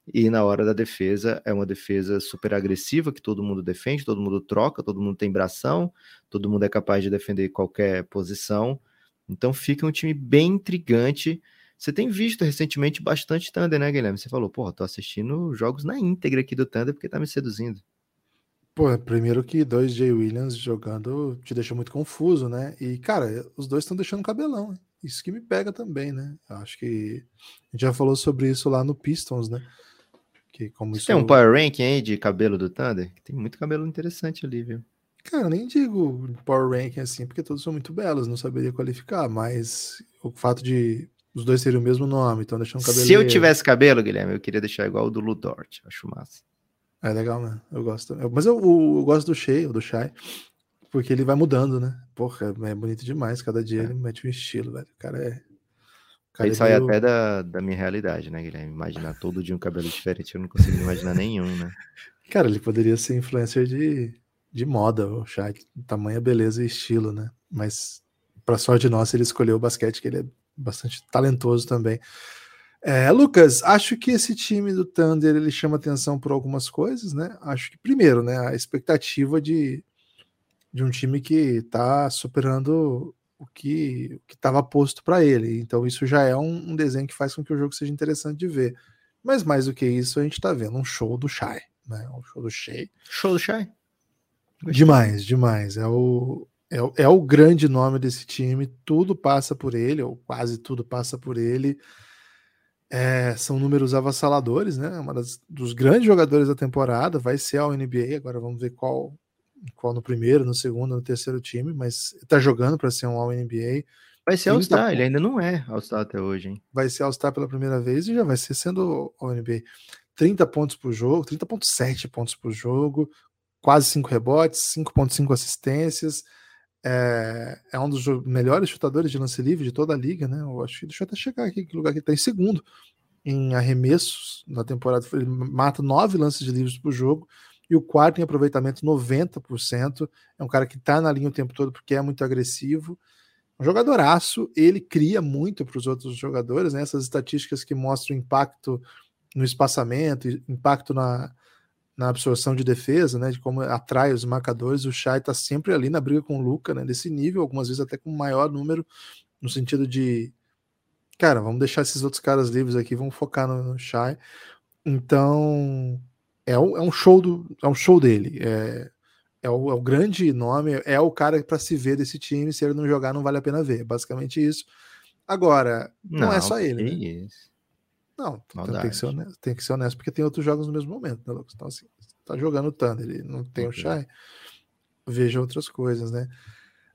E na hora da defesa, é uma defesa super agressiva, que todo mundo defende, todo mundo troca, todo mundo tem bração, todo mundo é capaz de defender qualquer posição. Então fica um time bem intrigante você tem visto recentemente bastante Thunder, né, Guilherme? Você falou, pô, tô assistindo jogos na íntegra aqui do Thunder porque tá me seduzindo. Pô, primeiro que dois Jay Williams jogando te deixa muito confuso, né? E, cara, os dois estão deixando cabelão. Isso que me pega também, né? Acho que a gente já falou sobre isso lá no Pistons, né? Que como isso... Tem um power ranking aí de cabelo do Thunder? Tem muito cabelo interessante ali, viu? Cara, nem digo power ranking assim, porque todos são muito belos, não saberia qualificar, mas o fato de os dois seriam o mesmo nome, então deixando um cabelo. Se eu tivesse cabelo, Guilherme, eu queria deixar igual o do Ludort. Acho massa. É legal, né? Eu gosto. Mas eu, eu, eu gosto do Shea, do Shai, porque ele vai mudando, né? Porra, é bonito demais. Cada dia é. ele mete um estilo, velho. O cara é. O cara Aí é sai meio... até da, da minha realidade, né, Guilherme? Imaginar todo dia um cabelo diferente, eu não consigo imaginar nenhum, né? Cara, ele poderia ser influencer de, de moda, o Shai. Tamanho, beleza e estilo, né? Mas, pra sorte nossa, ele escolheu o basquete, que ele é bastante talentoso também. É, Lucas, acho que esse time do Thunder ele chama atenção por algumas coisas, né? Acho que primeiro, né, a expectativa de, de um time que está superando o que estava posto para ele. Então isso já é um, um, desenho que faz com que o jogo seja interessante de ver. Mas mais do que isso, a gente está vendo um show do Shai, né? Um show do Shea. Show do Shai. Demais, demais. É o, é, é o grande nome desse time, tudo passa por ele, ou quase tudo passa por ele. É, são números avassaladores, né? Uma das, dos grandes jogadores da temporada, vai ser a NBA. Agora vamos ver qual, qual no primeiro, no segundo, no terceiro time, mas tá jogando para ser um All-NBA. Vai ser All-Star, ele ainda não é All-Star até hoje, hein? Vai ser All-Star pela primeira vez e já vai ser sendo All-NBA. 30 pontos por jogo, 30,7 pontos por jogo, quase 5 rebotes, 5,5 assistências é, é, um dos melhores chutadores de lance livre de toda a liga, né? Eu acho que deixa eu até checar aqui que lugar que ele está em segundo em arremessos na temporada. Ele mata nove lances de livres por jogo e o quarto em aproveitamento 90%. É um cara que está na linha o tempo todo porque é muito agressivo. Um jogadoraço, ele cria muito para os outros jogadores, né? Essas estatísticas que mostram impacto no espaçamento, impacto na, na absorção de defesa, né, de como atrai os marcadores, o Shai está sempre ali na briga com o Luca, né, desse nível, algumas vezes até com maior número, no sentido de, cara, vamos deixar esses outros caras livres aqui, vamos focar no, no Shai. Então, é um, é um show do, é um show dele, é, é o, é o grande nome, é o cara para se ver desse time, se ele não jogar não vale a pena ver, basicamente isso. Agora, não, não é só ele, né? Não, tem que, ser honesto, tem que ser honesto, porque tem outros jogos no mesmo momento, né, Lucas? Então, assim, tá jogando o Thunder, ele não tem okay. o Shai, veja outras coisas, né?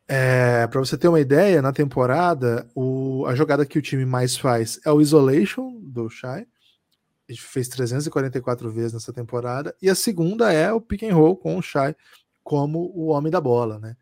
É, para você ter uma ideia, na temporada, o, a jogada que o time mais faz é o Isolation do Shai. Fez 344 vezes nessa temporada. E a segunda é o pick and roll com o Shai como o homem da bola, né?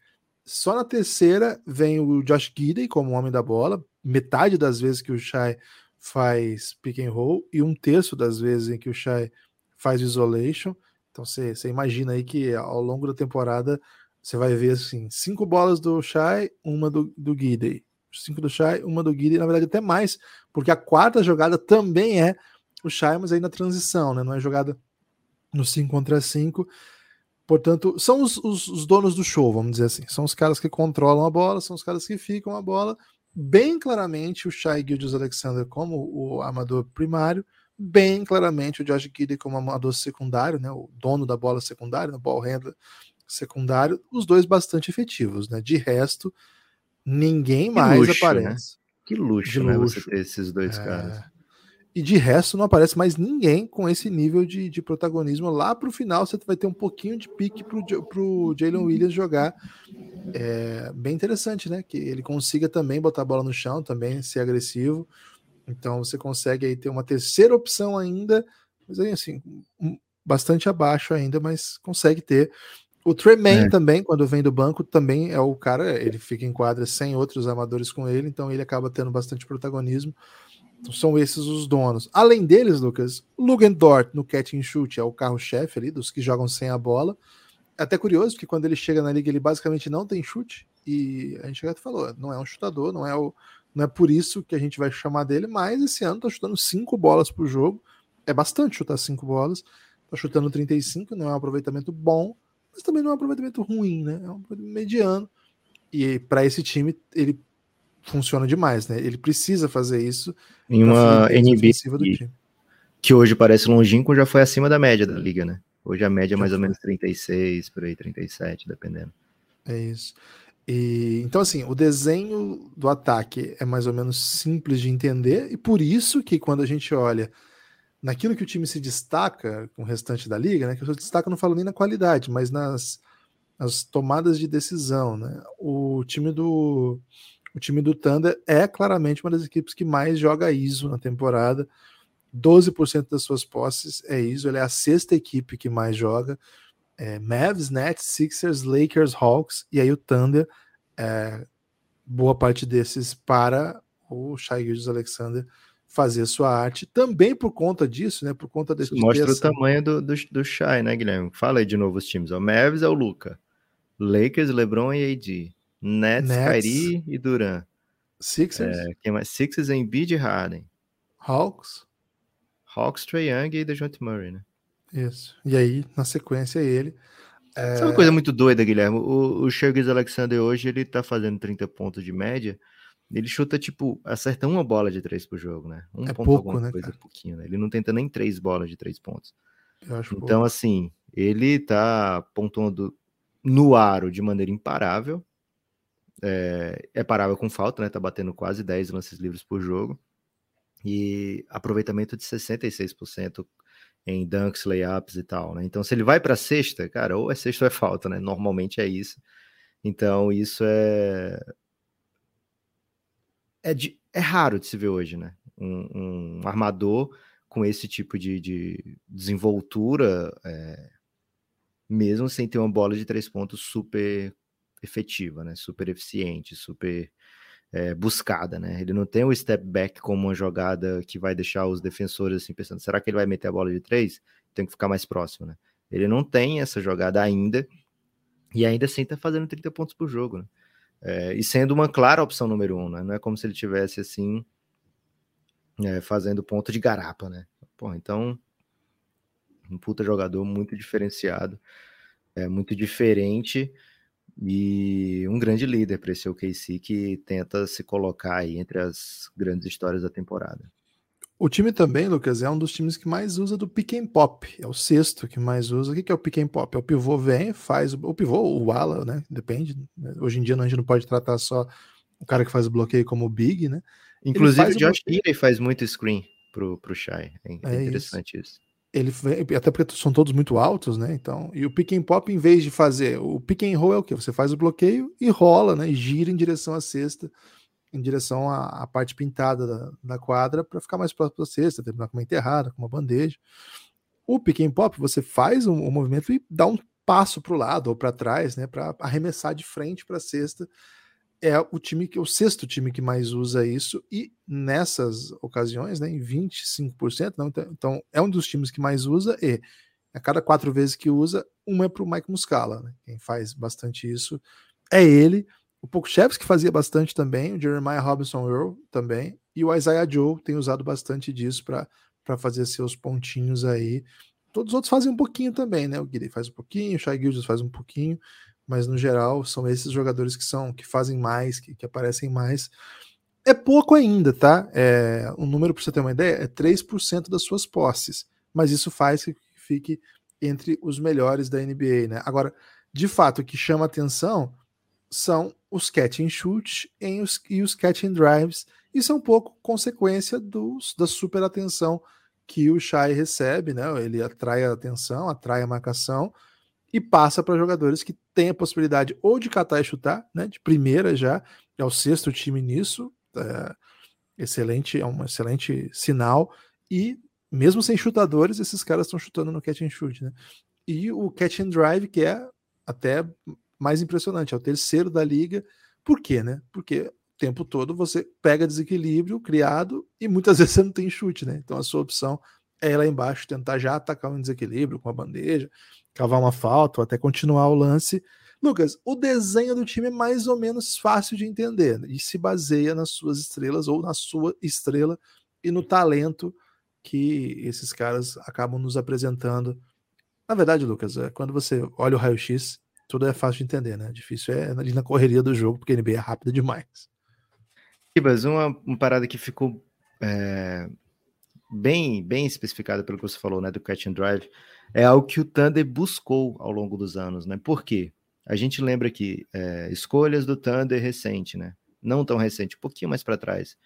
Só na terceira vem o Josh Gidey como homem da bola. Metade das vezes que o Shai faz pick and roll e um terço das vezes em que o Shai faz isolation. Então você imagina aí que ao longo da temporada você vai ver assim, cinco bolas do Shai, uma do, do Gidey. Cinco do Shai, uma do Gidey, na verdade até mais, porque a quarta jogada também é o Shai, mas aí na transição, né? Não é jogada no 5 contra 5. Portanto, são os, os, os, donos do show, vamos dizer assim. São os caras que controlam a bola, são os caras que ficam a bola bem claramente o Shai Gildius Alexander como o armador primário, bem claramente o Josh Gidey como armador secundário, né, o dono da bola secundária, o ball handler secundário, os dois bastante efetivos, né? De resto, ninguém que mais luxo, aparece. Né? Que luxo, de né, luxo. você ter esses dois é... caras. E de resto não aparece mais ninguém com esse nível de, de protagonismo. Lá para o final você vai ter um pouquinho de pique para o Jalen Williams jogar. É bem interessante, né? Que ele consiga também botar a bola no chão, também ser agressivo. Então você consegue aí ter uma terceira opção ainda, mas aí assim, bastante abaixo ainda, mas consegue ter. O Tremaine é. também, quando vem do banco, também é o cara, ele fica em quadra sem outros amadores com ele, então ele acaba tendo bastante protagonismo. Então, são esses os donos. Além deles, Lucas, Lugendort no catch and shoot é o carro-chefe ali dos que jogam sem a bola. É até curioso, porque quando ele chega na liga, ele basicamente não tem chute. E a gente já falou, não é um chutador, não é, o, não é por isso que a gente vai chamar dele, mas esse ano tá chutando cinco bolas por jogo. É bastante chutar cinco bolas. Tá chutando 35, não é um aproveitamento bom, mas também não é um aproveitamento ruim, né? É um mediano. E para esse time, ele funciona demais, né? Ele precisa fazer isso em uma NBA que, hoje parece longínquo, já foi acima da média da liga, né? Hoje a média é mais ou menos 36, por aí 37, dependendo. É isso. E, então, assim, o desenho do ataque é mais ou menos simples de entender, e por isso que quando a gente olha naquilo que o time se destaca com o restante da liga, né? Que eu destaco não falo nem na qualidade, mas nas, nas tomadas de decisão, né? O time do o time do Thunder é claramente uma das equipes que mais joga ISO na temporada. 12% das suas posses é ISO, ele é a sexta equipe que mais joga. É, Mavs, Nets, Sixers, Lakers, Hawks e aí o Thunder, é, boa parte desses para o Shai Gildes Alexander fazer sua arte, também por conta disso, né? Por conta desse. Mostra o tamanho do, do, do Shai, né, Guilherme? Fala aí de novo os times. O Mavs é o Luca. Lakers, LeBron e AD. Nets, Nets. Kyrie e Duran. Sixers. É, quem mais? Sixers, Embiid e Harden. Hawks. Hawks, Trae Young e DeJounte Murray, né? Isso. E aí, na sequência, ele. É... Sabe uma coisa muito doida, Guilherme? O, o Shurgis Alexander hoje, ele tá fazendo 30 pontos de média, ele chuta, tipo, acerta uma bola de três por jogo, né? Um é ponto pouco, né, coisa, pouquinho, né? Ele não tenta nem três bolas de três pontos. então, pouco. assim, ele tá pontuando no aro de maneira imparável. É, é parável com falta, né? Tá batendo quase 10 lances livres por jogo. E aproveitamento de 66% em dunks, layups e tal, né? Então, se ele vai para sexta, cara, ou é sexta ou é falta, né? Normalmente é isso. Então, isso é é, de, é raro de se ver hoje, né? Um, um armador com esse tipo de, de desenvoltura, é, mesmo sem ter uma bola de três pontos super efetiva, né? Super eficiente, super é, buscada, né? Ele não tem o step back como uma jogada que vai deixar os defensores assim pensando, será que ele vai meter a bola de três? Tem que ficar mais próximo, né? Ele não tem essa jogada ainda e ainda assim tá fazendo 30 pontos por jogo, né? É, e sendo uma clara opção número um, né? Não é como se ele tivesse assim é, fazendo ponto de garapa, né? Pô, então um puta jogador muito diferenciado, é muito diferente e um grande líder para esse OKC que tenta se colocar aí entre as grandes histórias da temporada. O time também, Lucas, é um dos times que mais usa do pick and pop. É o sexto que mais usa. O que é o pick and pop? É o pivô vem, faz o pivô, o ala, né? Depende. Hoje em dia a gente não pode tratar só o cara que faz o bloqueio como o big, né? Inclusive o Josh Healy faz muito screen pro, pro Shai. É, é interessante isso. isso. Ele até porque são todos muito altos, né? Então, e o pick and pop em vez de fazer o pick and roll é o que você faz o bloqueio e rola, né? E gira em direção à cesta em direção à, à parte pintada da, da quadra para ficar mais próximo da cesta, terminar com uma enterrada, com uma bandeja. O pick and pop, você faz um, um movimento e dá um passo para o lado ou para trás, né, para arremessar de frente para a cesta. É o time que o sexto time que mais usa isso e nessas ocasiões, né, em 25%, não, então, então é um dos times que mais usa e a cada quatro vezes que usa, uma é para o Mike Muscala, né? Quem faz bastante isso é ele. O Pokushevski que fazia bastante também, o Jeremiah Robinson Earl também, e o Isaiah Joe tem usado bastante disso para fazer seus pontinhos aí. Todos os outros fazem um pouquinho também, né? O Guilherme faz um pouquinho, o Shai Gildas faz um pouquinho, mas no geral são esses jogadores que são que fazem mais, que, que aparecem mais. É pouco ainda, tá? É, um número para você ter uma ideia é 3% das suas posses, mas isso faz que fique entre os melhores da NBA, né? Agora, de fato, o que chama atenção são os catch and shoot em os, e os catch and drives. Isso é um pouco consequência dos, da super atenção que o Shai recebe, né? Ele atrai a atenção, atrai a marcação e passa para jogadores que têm a possibilidade ou de catar e chutar, né? De primeira já, é o sexto time nisso, é, excelente, é um excelente sinal. E mesmo sem chutadores, esses caras estão chutando no catch and shoot, né? E o catch and drive, que é até mais impressionante, é o terceiro da liga. Por quê, né? Porque tempo todo você pega desequilíbrio criado e muitas vezes você não tem chute, né? Então a sua opção é ir lá embaixo, tentar já atacar um desequilíbrio com a bandeja, cavar uma falta ou até continuar o lance. Lucas, o desenho do time é mais ou menos fácil de entender e se baseia nas suas estrelas ou na sua estrela e no talento que esses caras acabam nos apresentando. Na verdade, Lucas, é, quando você olha o raio-x, tudo é fácil de entender, né? Difícil é ali na correria do jogo, porque a NBA é rápida demais. Ibas, uma, uma parada que ficou é, bem, bem especificada pelo que você falou, né, do catch and drive, é algo que o Thunder buscou ao longo dos anos, né? Por quê? A gente lembra que é, escolhas do Thunder recente, né? Não tão recente, um pouquinho mais para trás.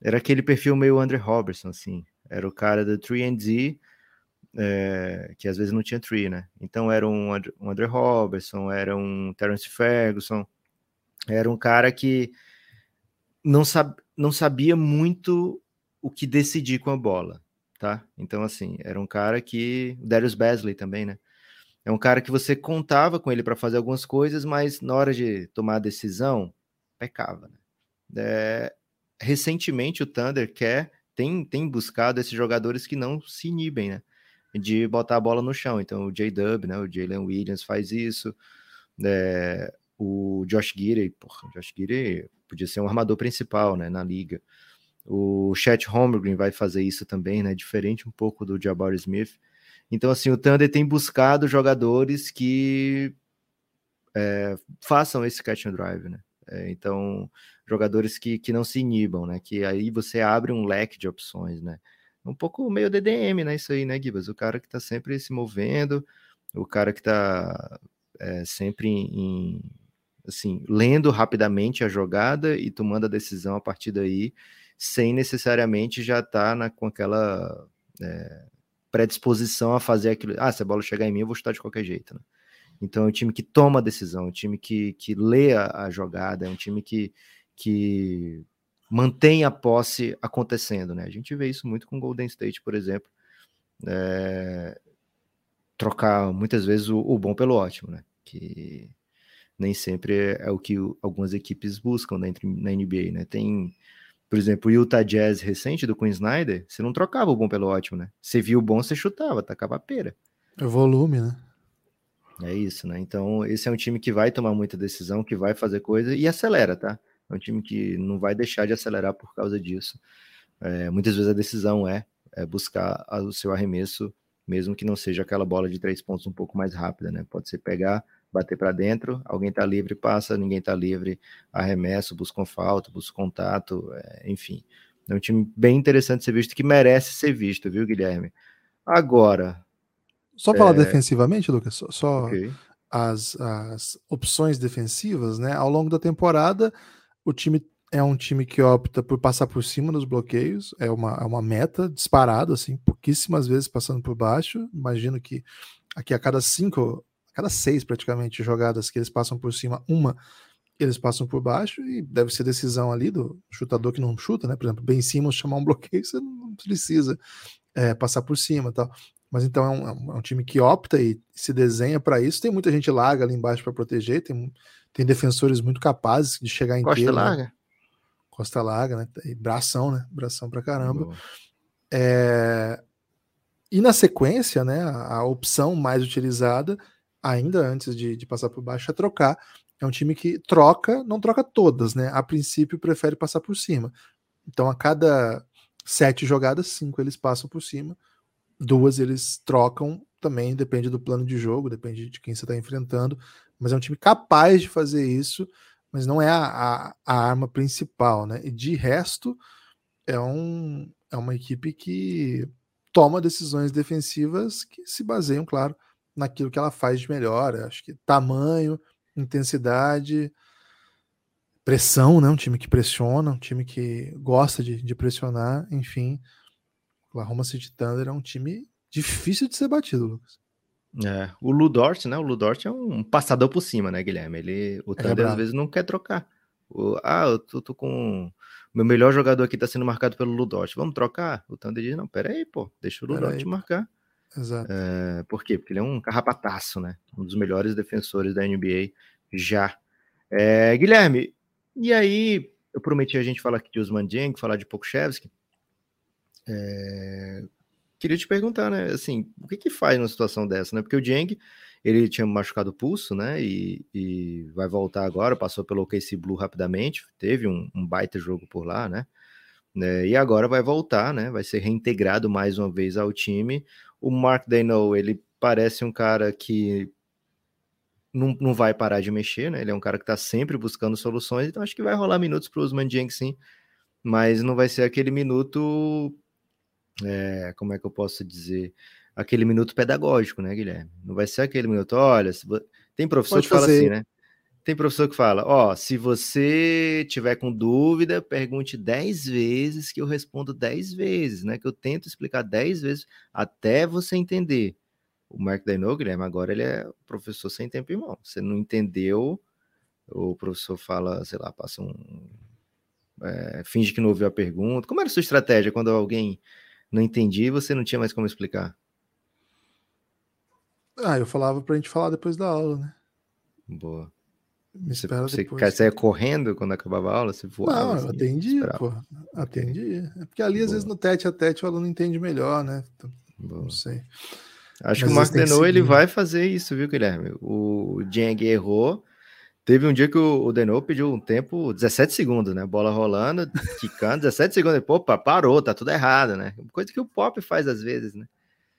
Era aquele perfil meio Andre Robertson, assim. Era o cara do 3D, é, que às vezes não tinha tree, né? Então era um, um Andre Robertson, era um Terence Ferguson, era um cara que não, sab, não sabia muito o que decidir com a bola, tá? Então, assim, era um cara que. O Darius Basley também, né? É um cara que você contava com ele para fazer algumas coisas, mas na hora de tomar a decisão, pecava, né? É, recentemente o Thunder quer, tem, tem buscado esses jogadores que não se inibem, né? De botar a bola no chão. Então o J-Dub, né? O Jalen Williams faz isso. É, o Josh Gidey, porra, o Josh Gidey podia ser um armador principal, né? Na liga. O Chet Holmgren vai fazer isso também, né? Diferente um pouco do Jabari Smith. Então, assim, o Thunder tem buscado jogadores que é, façam esse catch and drive, né? É, então, jogadores que, que não se inibam, né? Que aí você abre um leque de opções, né? Um pouco meio DDM, né? Isso aí, né, Gibas? O cara que tá sempre se movendo, o cara que tá é, sempre em, assim, lendo rapidamente a jogada e tomando a decisão a partir daí, sem necessariamente já estar tá com aquela é, predisposição a fazer aquilo. Ah, se a bola chegar em mim, eu vou chutar de qualquer jeito. Né? Então é um time que toma a decisão, é um time que, que lê a, a jogada, é um time que, que mantém a posse acontecendo. Né? A gente vê isso muito com o Golden State, por exemplo. É, trocar muitas vezes o, o, bom pelo ótimo, né? Que nem sempre é, é o que algumas equipes buscam dentro na NBA, né? Tem por exemplo, o Utah Jazz recente do Queen Snyder, você não trocava o bom pelo ótimo, né? Você viu o bom, você chutava, tacava a pera. É volume, né? É isso, né? Então, esse é um time que vai tomar muita decisão, que vai fazer coisa e acelera, tá? É um time que não vai deixar de acelerar por causa disso. É, muitas vezes a decisão é, é buscar o seu arremesso, mesmo que não seja aquela bola de três pontos um pouco mais rápida, né? Pode ser pegar bater para dentro, alguém está livre, passa, ninguém está livre, arremesso, busca um falta, busca contato, é, enfim. É um time bem interessante de ser visto, que merece ser visto, viu, Guilherme? Agora. Só falar é... defensivamente, Lucas, só, só okay. as, as opções defensivas, né? Ao longo da temporada, o time é um time que opta por passar por cima dos bloqueios, é uma, é uma meta disparada, assim, pouquíssimas vezes passando por baixo. Imagino que aqui a cada cinco cada seis praticamente jogadas que eles passam por cima, uma eles passam por baixo e deve ser decisão ali do chutador que não chuta, né? Por exemplo, bem em cima chamar um bloqueio, você não precisa é, passar por cima tal. Mas então é um, é um, é time que opta e se desenha para isso. Tem muita gente larga ali embaixo para proteger, tem, tem defensores muito capazes de chegar Costa inteiro. Costa né? larga. Né? Costa larga, né? E bração, né? Bração pra caramba. É... E na sequência, né? A, a opção mais utilizada ainda antes de, de passar por baixo, é trocar. É um time que troca, não troca todas, né? A princípio prefere passar por cima. Então, a cada sete jogadas, cinco eles passam por cima, duas eles trocam também, depende do plano de jogo, depende de quem você está enfrentando. Mas é um time capaz de fazer isso, mas não é a, a, a arma principal, né? E de resto, é, um, é uma equipe que toma decisões defensivas que se baseiam, claro, naquilo que ela faz de melhor. Acho que tamanho, intensidade, pressão, né? Um time que pressiona, um time que gosta de, de pressionar, enfim. O Oklahoma City Thunder é um time difícil de ser batido, Lucas. É, o Ludort, né? O Ludort é um passador por cima, né, Guilherme? Ele, o é Thunder é às vezes não quer trocar. O, ah, eu tô, tô, com. Meu melhor jogador aqui tá sendo marcado pelo Ludort. Vamos trocar? O Thunder diz: não, pera aí, pô, deixa o Ludort marcar. Exato. É, por quê? Porque ele é um carrapataço, né? Um dos melhores defensores da NBA já. É, Guilherme, e aí eu prometi a gente falar aqui de Usman Jeng, falar de Pokushevski. É, queria te perguntar, né? Assim, o que que faz numa situação dessa, né? Porque o Jeng, ele tinha machucado o pulso, né? E, e vai voltar agora, passou pelo OKC Blue rapidamente, teve um, um baita jogo por lá, né? né? E agora vai voltar, né? Vai ser reintegrado mais uma vez ao time. O Mark Dano, ele parece um cara que não, não vai parar de mexer, né? Ele é um cara que está sempre buscando soluções, então acho que vai rolar minutos para o Usman Jeng, sim, mas não vai ser aquele minuto é, como é que eu posso dizer, aquele minuto pedagógico, né, Guilherme? Não vai ser aquele minuto, olha, tem professor Pode que fazer. fala assim, né? Tem professor que fala, ó, oh, se você tiver com dúvida, pergunte 10 vezes que eu respondo 10 vezes, né? Que eu tento explicar 10 vezes até você entender. O Mark Daino, Guilherme, agora ele é professor sem tempo em mão. Você não entendeu, o professor fala, sei lá, passa um. É, finge que não ouviu a pergunta. Como era a sua estratégia quando alguém não entendi e você não tinha mais como explicar? Ah, eu falava pra gente falar depois da aula, né? Boa. Me você, você depois. saia correndo quando acabava a aula? Você voava? Não, assim, eu atendia, pô. Atendia. É porque ali, Boa. às vezes, no tete a tete, o aluno entende melhor, né? Então, não sei. Acho Mas que o Marco Denou, ele vai fazer isso, viu, Guilherme? O Jeng errou, Teve um dia que o, Denô pediu um tempo 17 segundos, né? Bola rolando, quicando, 17 segundos. Pô, parou, tá tudo errado, né? Coisa que o Pop faz às vezes, né?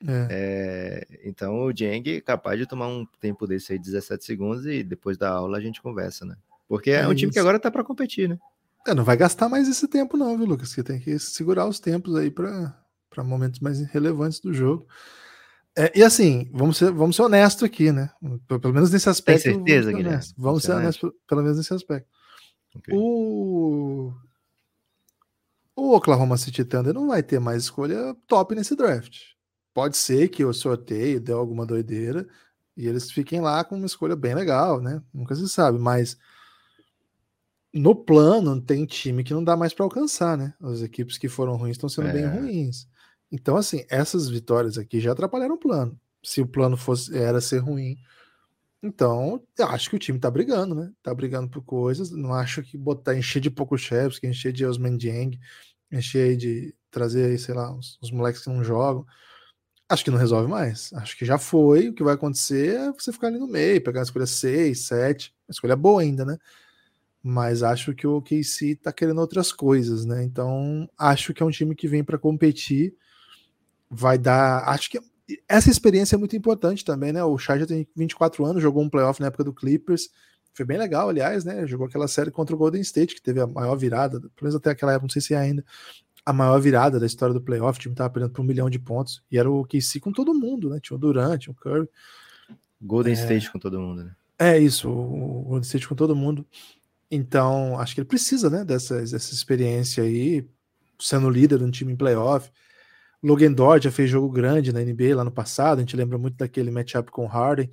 É. É, então o Jeng é capaz de tomar um tempo desse aí, 17 segundos, e depois da aula a gente conversa, né? Porque é, é um time que agora tá para competir, né? É, não vai gastar mais esse tempo, não, viu, Lucas? Que tem que segurar os tempos aí para momentos mais relevantes do jogo. É, e assim, vamos ser, vamos ser honestos aqui, né? Pelo menos nesse aspecto. Tem certeza, vamos Guilherme? Vamos ser honestos, pelo menos nesse aspecto. Okay. O... o Oklahoma City Thunder não vai ter mais escolha top nesse draft. Pode ser que o sorteio dê alguma doideira e eles fiquem lá com uma escolha bem legal, né? Nunca se sabe, mas no plano tem time que não dá mais para alcançar, né? As equipes que foram ruins estão sendo é. bem ruins. Então, assim, essas vitórias aqui já atrapalharam o plano. Se o plano fosse era ser ruim. Então, eu acho que o time tá brigando, né? Tá brigando por coisas. Não acho que botar, encher de Pokushevski, encher de Osman Dieng, encher de trazer aí, sei lá, os, os moleques que não jogam. Acho que não resolve mais. Acho que já foi. O que vai acontecer é você ficar ali no meio, pegar a escolha 6, 7. A escolha boa ainda, né? Mas acho que o KC tá querendo outras coisas, né? Então, acho que é um time que vem para competir vai dar. Acho que essa experiência é muito importante também, né? O Shai já tem 24 anos, jogou um playoff na época do Clippers. Foi bem legal, aliás, né? Jogou aquela série contra o Golden State, que teve a maior virada, pelo menos até aquela época, não sei se é ainda, a maior virada da história do playoff. O time tava perdendo por um milhão de pontos. E era o KC com todo mundo, né? Tinha o Durant, tinha o Curry. Golden é... State com todo mundo, né? É isso, o Golden State com todo mundo. Então, acho que ele precisa, né, dessa, dessa experiência aí, sendo líder de um time em playoff. Logan Dort já fez jogo grande na NBA lá no passado, a gente lembra muito daquele matchup com Harden.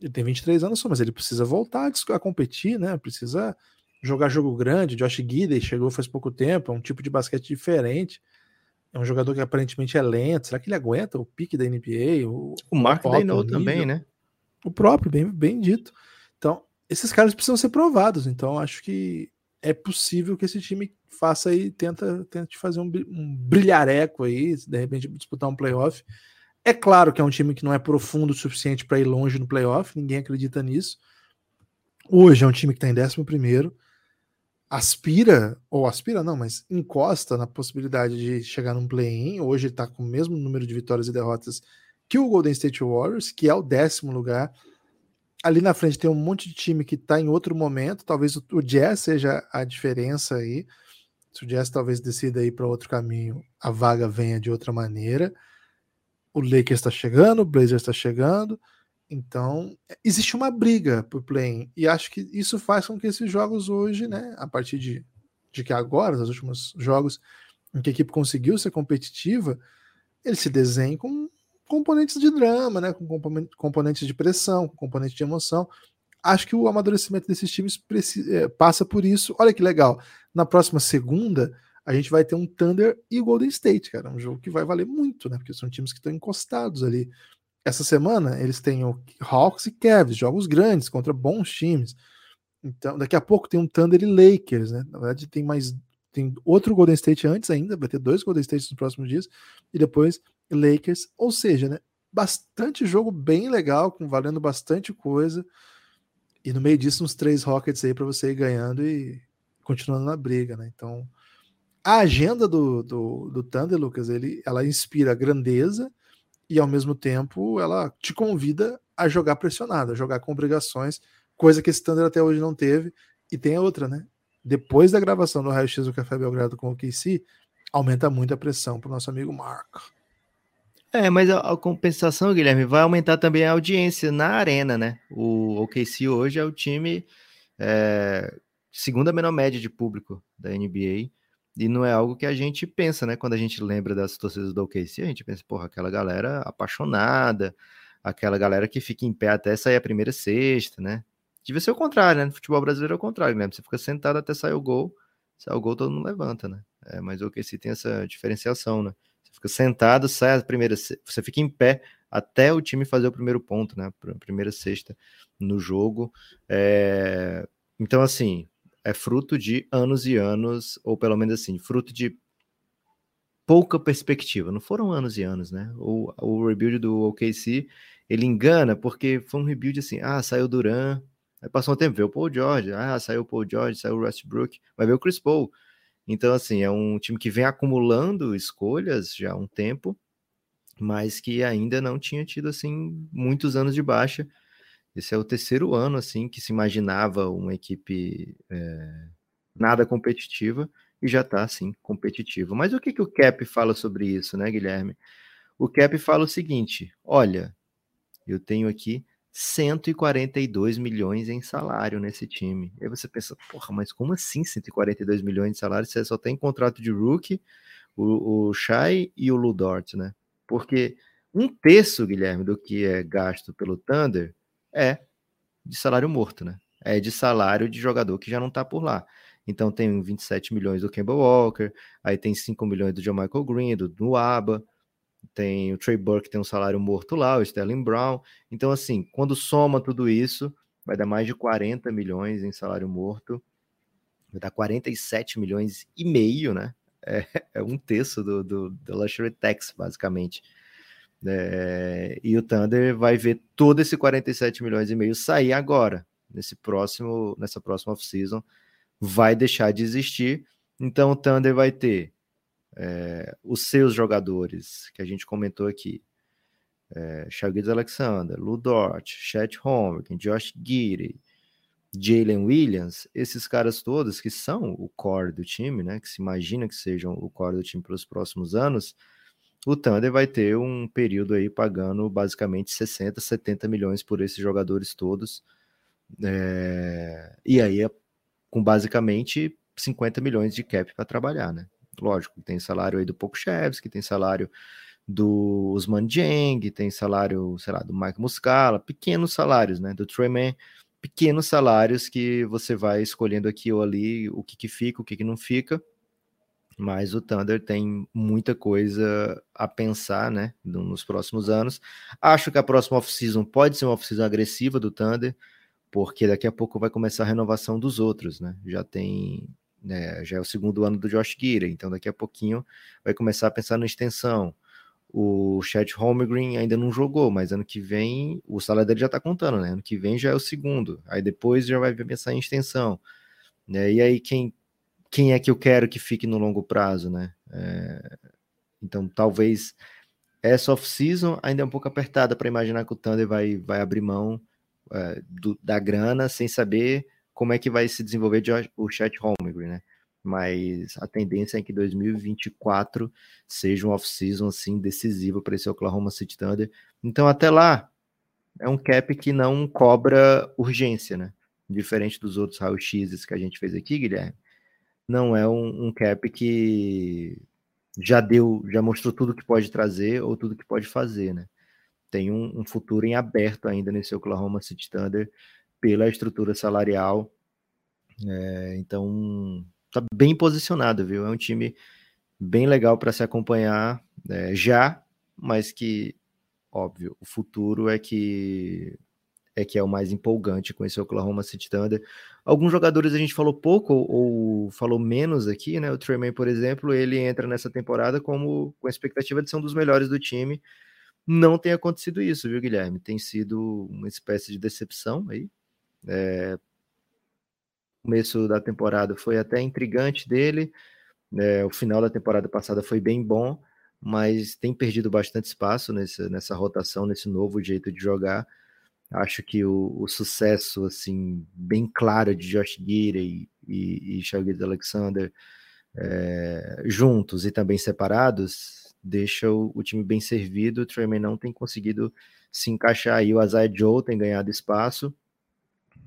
Ele tem 23 anos só, mas ele precisa voltar a competir, né? Precisa jogar jogo grande. Josh Gidey chegou faz pouco tempo, é um tipo de basquete diferente. É um jogador que aparentemente é lento. Será que ele aguenta o pique da NBA? O, o Mark também, né? O próprio, bem, bem dito. Então, esses caras precisam ser provados. Então, acho que é possível que esse time faça aí, tenta, tenta fazer um, um brilhareco aí, de repente disputar um playoff. É claro que é um time que não é profundo o suficiente para ir longe no playoff, ninguém acredita nisso. Hoje é um time que está em 11, aspira, ou aspira não, mas encosta na possibilidade de chegar num play-in. Hoje ele está com o mesmo número de vitórias e derrotas que o Golden State Warriors, que é o décimo lugar ali na frente tem um monte de time que está em outro momento. Talvez o, o Jazz seja a diferença aí. Se o Jazz talvez decida ir para outro caminho, a vaga venha de outra maneira. O Lakers está chegando, o Blazers está chegando. Então, existe uma briga por play E acho que isso faz com que esses jogos hoje, né, a partir de, de que agora, os últimos jogos em que a equipe conseguiu ser competitiva, eles se desenhem com componentes de drama, né? Com componentes de pressão, com componentes de emoção. Acho que o amadurecimento desses times é, passa por isso. Olha que legal. Na próxima segunda, a gente vai ter um Thunder e Golden State, cara. Um jogo que vai valer muito, né? Porque são times que estão encostados ali. Essa semana, eles têm o Hawks e Cavs, jogos grandes contra bons times. Então, daqui a pouco tem um Thunder e Lakers, né? Na verdade, tem mais tem outro Golden State antes ainda, vai ter dois Golden States nos próximos dias e depois Lakers, ou seja, né? Bastante jogo bem legal, com valendo bastante coisa. E no meio disso, uns três Rockets aí para você ir ganhando e continuando na briga, né? Então, a agenda do, do, do Thunder, Lucas, ele, ela inspira grandeza e ao mesmo tempo ela te convida a jogar pressionado, a jogar com obrigações, coisa que esse Thunder até hoje não teve. E tem outra, né? Depois da gravação do Raio X do Café Belgrado com o KC, aumenta muito a pressão para o nosso amigo Marco. É, mas a, a, compensação, Guilherme, vai aumentar também a audiência na arena, né? O OKC hoje é o time é, segunda menor média de público da NBA. E não é algo que a gente pensa, né? Quando a gente lembra das torcidas do OKC, a gente pensa, porra, aquela galera apaixonada, aquela galera que fica em pé até sair a primeira sexta, né? Devia ser o contrário, né? No futebol brasileiro é o contrário, né? Você fica sentado até sair o gol, sai o gol todo mundo levanta, né? É, mas o OKC tem essa diferenciação, né? Você fica sentado, sai a primeira, você fica em pé até o time fazer o primeiro ponto, né? A primeira sexta no jogo. É... Então, assim, é fruto de anos e anos, ou pelo menos assim, fruto de pouca perspectiva. Não foram anos e anos, né? O, o rebuild do OKC, ele engana porque foi um rebuild assim, ah, saiu Duran, aí passou um tempo, veio o Paul George, ah, saiu o Paul George, saiu o Westbrook, vai ver o Chris Paul. Então, assim, é um time que vem acumulando escolhas já há um tempo, mas que ainda não tinha tido, assim, muitos anos de baixa, esse é o terceiro ano, assim, que se imaginava uma equipe é, nada competitiva e já está, assim, competitiva. Mas o que, que o Cap fala sobre isso, né, Guilherme? O Cap fala o seguinte: olha, eu tenho aqui 142 milhões em salário nesse time. Aí você pensa, porra, mas como assim 142 milhões de salário? Você só tem contrato de rookie, o, o Shai e o Ludort, né? Porque um terço, Guilherme, do que é gasto pelo Thunder é de salário morto, né? É de salário de jogador que já não tá por lá. Então tem 27 milhões do Campbell Walker, aí tem 5 milhões do John Michael Green, do Nuaba, tem o Trey Burke tem um salário morto lá, o Sterling Brown. Então, assim, quando soma tudo isso, vai dar mais de 40 milhões em salário morto, vai dar 47 milhões e meio, né? É, é um terço do, do, do Luxury Tax, basicamente. É, e o Thunder vai ver todo esse 47 milhões e meio sair agora, nesse próximo, nessa próxima off-season, vai deixar de existir. Então o Thunder vai ter é, os seus jogadores, que a gente comentou aqui, é, Alexander, Lu Dort, Chet Holmgren, Josh Gidey, Jalen Williams, esses caras todos que são o core do time, né, que se imagina que sejam o core do time para os próximos anos, o Thunder vai ter um período aí pagando basicamente 60, 70 milhões por esses jogadores todos. É... E aí é com basicamente 50 milhões de cap para trabalhar, né? Lógico, tem salário aí do Pokushevski, tem salário do Usman Jeng, tem salário, sei lá, do Mike Muscala, pequenos salários, né? Do Treyman, pequenos salários que você vai escolhendo aqui ou ali o que, que fica, o que, que não fica mas o Thunder tem muita coisa a pensar, né, nos próximos anos. Acho que a próxima off-season pode ser uma off-season agressiva do Thunder, porque daqui a pouco vai começar a renovação dos outros, né? Já tem, né, já é o segundo ano do Josh Gira, então daqui a pouquinho vai começar a pensar na extensão. O Chad Holmgren ainda não jogou, mas ano que vem o salário dele já tá contando, né? Ano que vem já é o segundo, aí depois já vai pensar em extensão. Né? E aí quem quem é que eu quero que fique no longo prazo, né? É, então, talvez essa off-season ainda é um pouco apertada para imaginar que o Thunder vai, vai abrir mão é, do, da grana sem saber como é que vai se desenvolver o Chat Holmgren, né? Mas a tendência é que 2024 seja um off-season assim decisivo para esse Oklahoma City Thunder. Então, até lá, é um cap que não cobra urgência, né? Diferente dos outros raio-x que a gente fez aqui, Guilherme não é um, um cap que já deu, já mostrou tudo que pode trazer ou tudo que pode fazer, né? Tem um, um, futuro em aberto ainda nesse Oklahoma City Thunder pela estrutura salarial. É, então, tá bem posicionado, viu? É um time bem legal para se acompanhar é, já, mas que, óbvio, o futuro é que é que é o mais empolgante com esse Oklahoma City Thunder. Alguns jogadores a gente falou pouco ou, ou falou menos aqui, né? O Tremaine, por exemplo, ele entra nessa temporada como com a expectativa de ser um dos melhores do time. Não tem acontecido isso, viu, Guilherme? Tem sido uma espécie de decepção aí. É... O começo da temporada foi até intrigante dele. É, o final da temporada passada foi bem bom, mas tem perdido bastante espaço nessa, nessa rotação, nesse novo jeito de jogar. Acho que o, o sucesso assim bem claro de Josh Gidey e, e Shaggy Alexander é, juntos e também separados deixa o, o time bem servido. O Treyman não tem conseguido se encaixar aí. O Isaiah Joe tem ganhado espaço.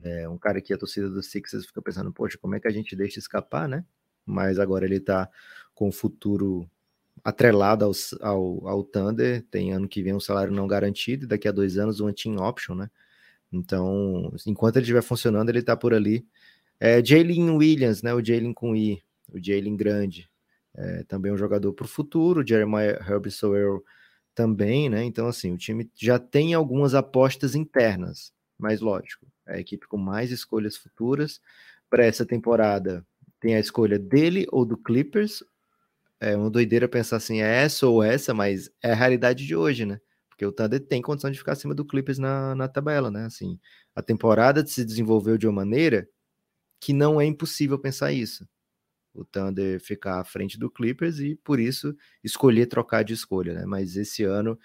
É um cara que a torcida dos Sixers fica pensando, poxa, como é que a gente deixa escapar, né? Mas agora ele tá com o futuro atrelado ao, ao, ao Thunder, tem ano que vem um salário não garantido, e daqui a dois anos um team option, né? Então, enquanto ele estiver funcionando, ele tá por ali. É, Jalen Williams, né? O Jalen com I, o Jalen grande, é, também um jogador para o futuro. Jeremiah Herbie Sowell também, né? Então, assim, o time já tem algumas apostas internas, mas lógico, é a equipe com mais escolhas futuras. Para essa temporada, tem a escolha dele ou do Clippers é uma doideira pensar assim, é essa ou essa, mas é a realidade de hoje, né? Porque o Thunder tem condição de ficar acima do Clippers na, na tabela, né? Assim, a temporada se desenvolveu de uma maneira que não é impossível pensar isso. O Thunder ficar à frente do Clippers e, por isso, escolher trocar de escolha, né? Mas esse ano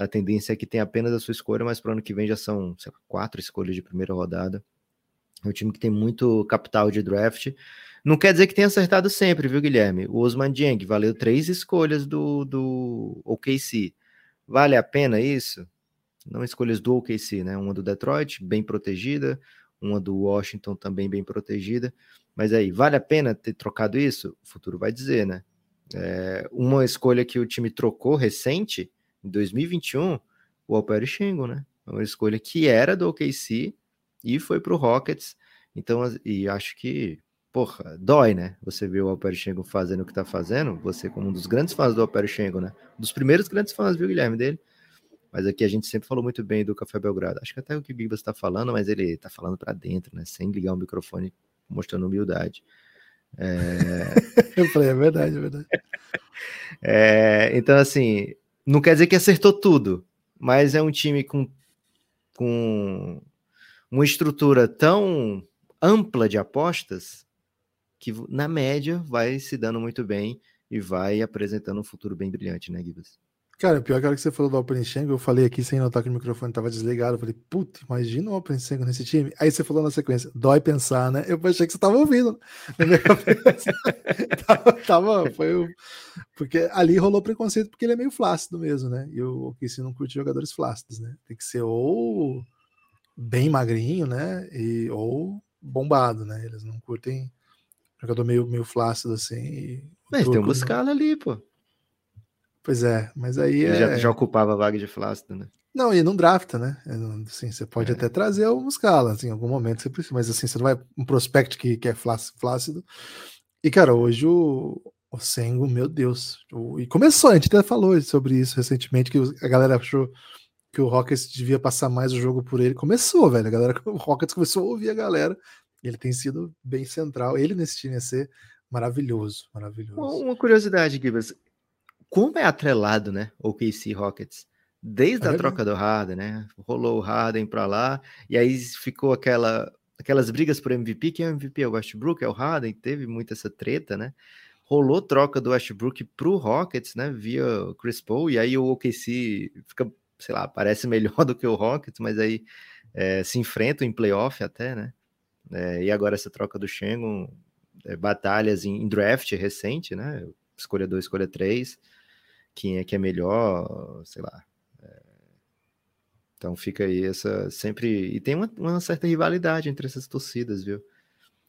a tendência é que tem apenas a sua escolha, mas para o ano que vem já são lá, quatro escolhas de primeira rodada. É um time que tem muito capital de draft. Não quer dizer que tenha acertado sempre, viu, Guilherme? O Osman Dieng valeu três escolhas do, do OKC. Vale a pena isso? Não escolhas do OKC, né? Uma do Detroit, bem protegida, uma do Washington também bem protegida. Mas aí, vale a pena ter trocado isso? O futuro vai dizer, né? É, uma escolha que o time trocou recente, em 2021, o Alper Shingo, né? Uma escolha que era do OKC e foi para o Rockets. Então, e acho que porra, dói, né? Você vê o Alper Schengen fazendo o que tá fazendo, você como um dos grandes fãs do Alper Schengen, né? Um dos primeiros grandes fãs, viu, Guilherme, dele? Mas aqui a gente sempre falou muito bem do Café Belgrado. Acho que até o que o Bibas está falando, mas ele tá falando para dentro, né? Sem ligar o microfone, mostrando humildade. É... Eu falei, é verdade, é verdade. É, então, assim, não quer dizer que acertou tudo, mas é um time com, com uma estrutura tão ampla de apostas que na média vai se dando muito bem e vai apresentando um futuro bem brilhante, né, Gibas? Cara, pior que a hora que você falou do Open Shango, eu falei aqui sem notar que o microfone estava desligado. Eu falei, puta, imagina o Open Shango nesse time. Aí você falou na sequência, dói pensar, né? Eu achei que você estava ouvindo na minha cabeça. tava, tava, foi o... Porque ali rolou preconceito porque ele é meio flácido mesmo, né? E o OKC não curte jogadores flácidos, né? Tem que ser ou bem magrinho, né? E, ou bombado, né? Eles não curtem Jogador meio, meio flácido assim. Mas tem um Muscala ali, pô. Pois é, mas aí. Ele é... já, já, ocupava a vaga de flácido, né? Não, e não drafta, né? É, assim, você pode é. até trazer o Muscala, assim, em algum momento você precisa, mas assim, você não vai um prospect que, que é flácido. E, cara, hoje o, o Sengo, meu Deus. O, e começou, a gente até falou sobre isso recentemente, que a galera achou que o Rockets devia passar mais o jogo por ele. Começou, velho. A galera, o Rockets começou a ouvir a galera ele tem sido bem central. Ele nesse time ia ser maravilhoso, maravilhoso. Uma curiosidade, Gibas. Como é atrelado, né, o KC Rockets? Desde é a troca do Harden, né? Rolou o Harden para lá, e aí ficou aquela, aquelas brigas por MVP, que é o MVP, é o Westbrook, é o Harden, teve muita essa treta, né? Rolou troca do Westbrook pro Rockets, né, via Chris Paul, e aí o OKC fica, sei lá, parece melhor do que o Rockets, mas aí é, se enfrentam em playoff até, né? É, e agora essa troca do Shengon, é, batalhas em, em, draft recente, né? Escolha 2, escolha 3, quem é que é melhor, sei lá. É, então fica aí essa sempre. E tem uma, uma, certa rivalidade entre essas torcidas, viu?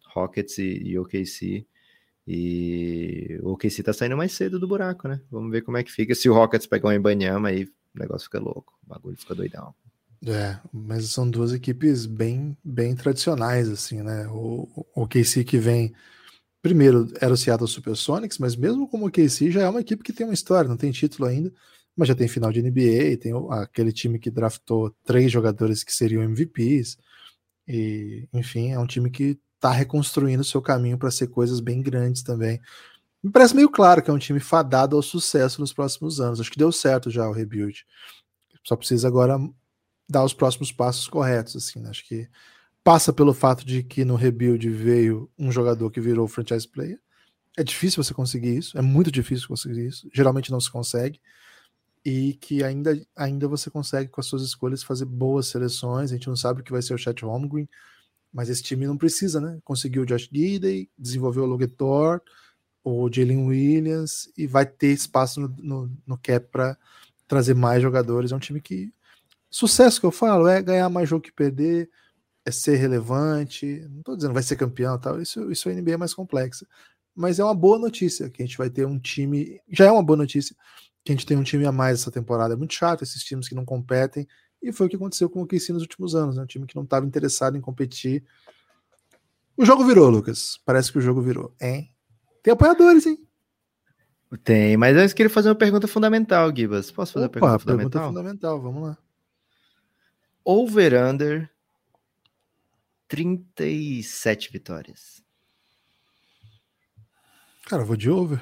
Rockets e, e OKC. E o OKC tá saindo mais cedo do buraco, né? Vamos ver como é que fica. Se o Rockets pegar um Embanyama, aí o negócio fica louco. O bagulho fica doidão. É, mas são duas equipes bem, bem tradicionais, assim, né? O, o KC que vem. Primeiro era o Seattle Supersonics, mas mesmo como o KC já é uma equipe que tem uma história, não tem título ainda, mas já tem final de NBA, tem aquele time que draftou três jogadores que seriam MVPs, e enfim, é um time que está reconstruindo seu caminho para ser coisas bem grandes também. Me parece meio claro que é um time fadado ao sucesso nos próximos anos. Acho que deu certo já o rebuild. Só precisa agora dar os próximos passos corretos. Assim, né? Acho que passa pelo fato de que no rebuild veio um jogador que virou franchise player. É difícil você conseguir isso, é muito difícil conseguir isso. Geralmente não se consegue. E que ainda, ainda você consegue, com as suas escolhas, fazer boas seleções. A gente não sabe o que vai ser o Chat Holmgren, mas esse time não precisa, né? Conseguiu o Josh Gidey, desenvolveu o Logetor, o Jalen Williams e vai ter espaço no, no, no cap para trazer mais jogadores. É um time que. Sucesso que eu falo é ganhar mais jogo que perder, é ser relevante. Não estou dizendo vai ser campeão tal, isso, isso a NBA é mais complexa. Mas é uma boa notícia que a gente vai ter um time. Já é uma boa notícia que a gente tem um time a mais essa temporada. É muito chato esses times que não competem. E foi o que aconteceu com o KC nos últimos anos. Né? Um time que não estava interessado em competir. O jogo virou, Lucas. Parece que o jogo virou. Hein? Tem apoiadores, hein? Tem, mas eu queria fazer uma pergunta fundamental, Gibas. Posso fazer Opa, uma pergunta, pergunta fundamental? fundamental? Vamos lá. Over-under 37 vitórias. Cara, eu vou de over.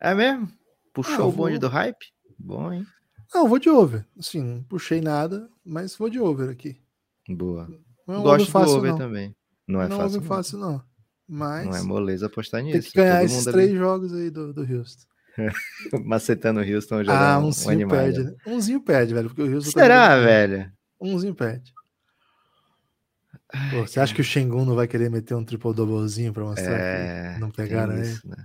É mesmo? Puxou Ah, o bonde vou- do hype? Bom, hein? Não, eu vou de over. Assim, não puxei nada, mas vou de over aqui. Boa. Não é um Gosto over fácil, do over não. também. Não é não é fácil. não. fácil, não. Mas Não é moleza apostar tem nisso. que ganhar esses três ali jogos aí do, do Houston. macetando o Houston já Ah, dá um, umzinho um perde, né? Umzinho perde, velho, porque o Houston tá Será, bem. velho? Umzinho perde. Pô, você acha que o Shengun não vai querer meter um triple-doublezinho pra mostrar É, que não pegaram isso, né?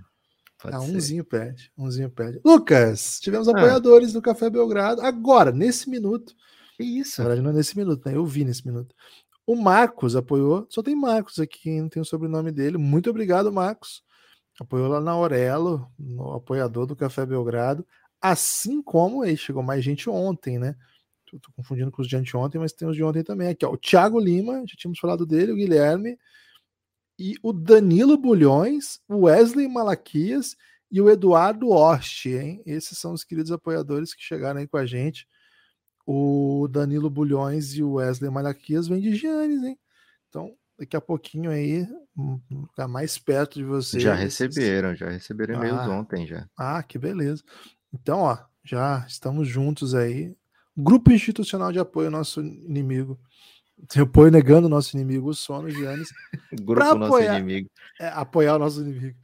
Pode Ah, umzinho perde, umzinho perde. Lucas, tivemos Ah. apoiadores do Café Belgrado. Agora, nesse minuto, Que isso? na verdade não é nesse minuto, né? Eu vi nesse minuto. O Marcos apoiou, só tem Marcos aqui, não tem o sobrenome dele. Muito obrigado, Marcos. Apoiou lá na Aurelo, no apoiador do Café Belgrado. Assim como aí chegou mais gente ontem, né? Tô, tô confundindo com os de anteontem, mas tem os de ontem também. Aqui, ó. O Thiago Lima, já tínhamos falado dele, o Guilherme, e o Danilo Bulhões, o Wesley Malaquias e o Eduardo Oste, hein? Esses são os queridos apoiadores que chegaram aí com a gente. O Danilo Bulhões e o Wesley Malaquias vêm de Giannis, hein? Então, daqui a pouquinho aí, ficar mais perto de vocês. Já receberam, já receberam e-mails Ah. ontem já. Ah, que beleza. Então, ó, já estamos juntos aí. Grupo institucional de apoio ao nosso inimigo. Apoio negando o nosso inimigo, o sono, Giannis. Grupo nosso apoiar- inimigo. É, apoiar o nosso inimigo.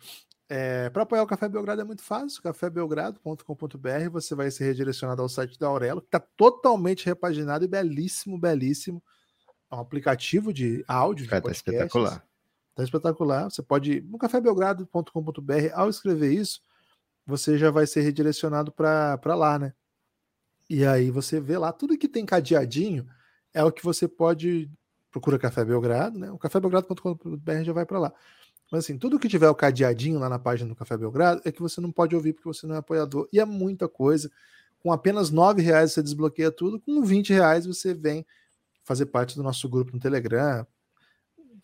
É, para apoiar o Café Belgrado é muito fácil, cafébelgrado.com.br, você vai ser redirecionado ao site da Aurelo, que está totalmente repaginado e belíssimo, belíssimo. É um aplicativo de áudio, tá podcasts. espetacular. Tá espetacular. Você pode ir no cafébelgrado.com.br, ao escrever isso, você já vai ser redirecionado para lá, né? E aí você vê lá tudo que tem cadeadinho é o que você pode procura Café Belgrado, né? O cafébelgrado.com.br já vai para lá. Mas assim, tudo que tiver o cadeadinho lá na página do Café Belgrado é que você não pode ouvir porque você não é apoiador. E é muita coisa. Com apenas R$ reais você desbloqueia tudo, com 20 reais você vem fazer parte do nosso grupo no Telegram,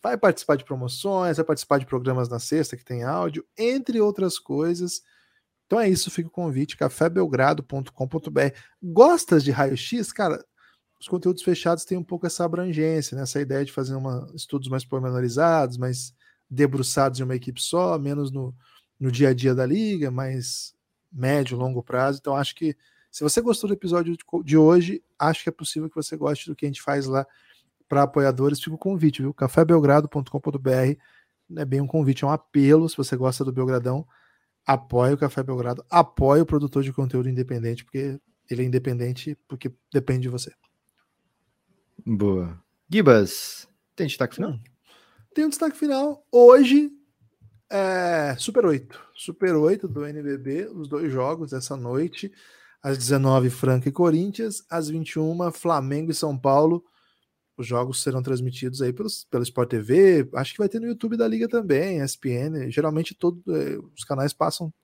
vai participar de promoções, vai participar de programas na sexta que tem áudio, entre outras coisas. Então é isso, fica o convite, cafébelgrado.com.br. Gostas de raio-x? Cara, os conteúdos fechados têm um pouco essa abrangência, né? essa ideia de fazer uma, estudos mais pormenorizados, mais debruçados em uma equipe só, menos no, no dia a dia da liga, mais médio, longo prazo. Então acho que se você gostou do episódio de, hoje, acho que é possível que você goste do que a gente faz lá para apoiadores. Fica o convite, viu? cafébelgrado.com.br. É bem um convite, é um apelo. Se você gosta do Belgradão, apoie o Café Belgrado, apoie o produtor de conteúdo independente, porque ele é independente porque depende de você. Boa. Gibas, tem destaque final? Tem um destaque final. Hoje, é, Super 8. Super 8 do NBB, os dois jogos dessa noite. Às 19, Franca e Corinthians. Às 21, Flamengo e São Paulo. Os jogos serão transmitidos aí pelos, pelo Sport TV. Acho que vai ter no YouTube da Liga também, ESPN. Geralmente todo, eh, os canais passam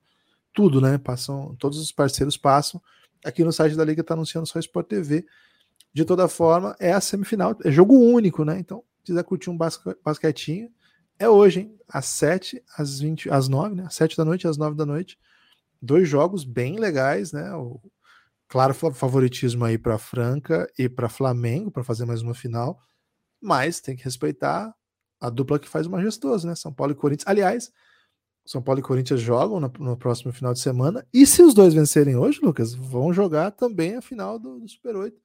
tudo, né? Passam, todos os parceiros passam. Aqui no site da Liga está anunciando só Sport TV. De toda forma, é a semifinal, é jogo único, né? Então, se quiser curtir um basque, basquetinho, é hoje, hein? Às 7, às 20, às 9, né? Às 7 da noite, às 9 da noite. Dois jogos bem legais, né? O claro favoritismo aí para Franca e para Flamengo para fazer mais uma final, mas tem que respeitar a dupla que faz o majestoso, né? São Paulo e Corinthians. Aliás, São Paulo e Corinthians jogam no, no, próximo final de semana. E se os dois vencerem hoje, Lucas, vão jogar também a final do, do Super 8.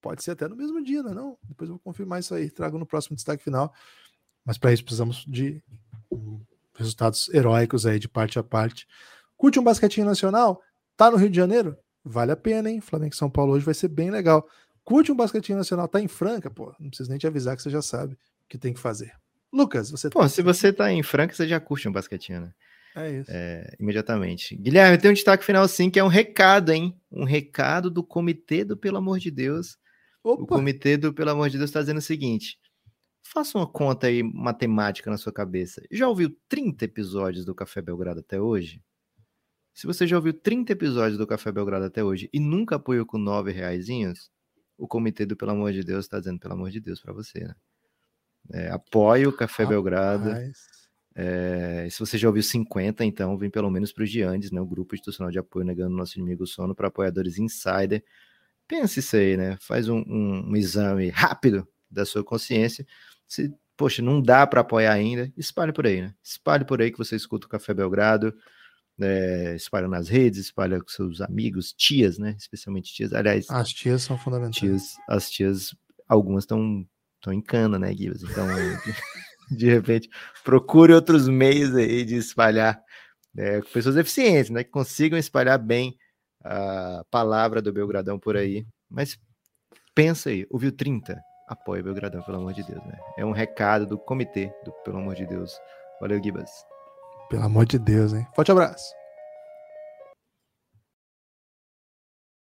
Pode ser até no mesmo dia, né? Não? Depois eu vou confirmar isso aí, trago no próximo destaque final. Mas para isso precisamos de resultados heróicos aí de parte a parte. Curte um basquetinho nacional? Tá no Rio de Janeiro? Vale a pena, hein? Flamengo e São Paulo hoje vai ser bem legal. Curte um basquetinho nacional? Tá em Franca? Pô, não precisa nem te avisar que você já sabe o que tem que fazer. Lucas, você Pô, tá... se você tá em Franca, você já curte um basquetinho, né? É isso. É, imediatamente. Guilherme, tem um destaque final sim, que é um recado, hein? Um recado do Comitê do Pelo Amor de Deus. Opa. O Comitê do Pelo Amor de Deus está dizendo o seguinte: Faça uma conta aí matemática na sua cabeça. Já ouviu 30 episódios do Café Belgrado até hoje? Se você já ouviu 30 episódios do Café Belgrado até hoje e nunca apoiou com 9 reaisinhos, o comitê do Pelo Amor de Deus está dizendo pelo amor de Deus para você, né? É, apoie o Café Rapaz. Belgrado. É, se você já ouviu 50, então vem pelo menos para os Giandes, né? O grupo institucional de apoio negando nosso inimigo sono para apoiadores insider. Pense isso aí, né? Faz um, um, um exame rápido da sua consciência se, poxa, não dá para apoiar ainda, espalhe por aí, né? Espalhe por aí que você escuta o Café Belgrado, é, espalha nas redes, espalha com seus amigos, tias, né? Especialmente tias. Aliás, as tias são fundamentais. Tias, as tias, algumas estão estão em cana, né, Guilherme? Então, de repente, procure outros meios aí de espalhar é, pessoas eficientes, né? Que consigam espalhar bem a palavra do Belgradão por aí. Mas pensa aí, ouviu 30? apoie Belgradão, pelo amor de Deus, né? É um recado do comitê do Pelo Amor de Deus. Valeu, Gibas. Pelo amor de Deus, hein? Forte abraço.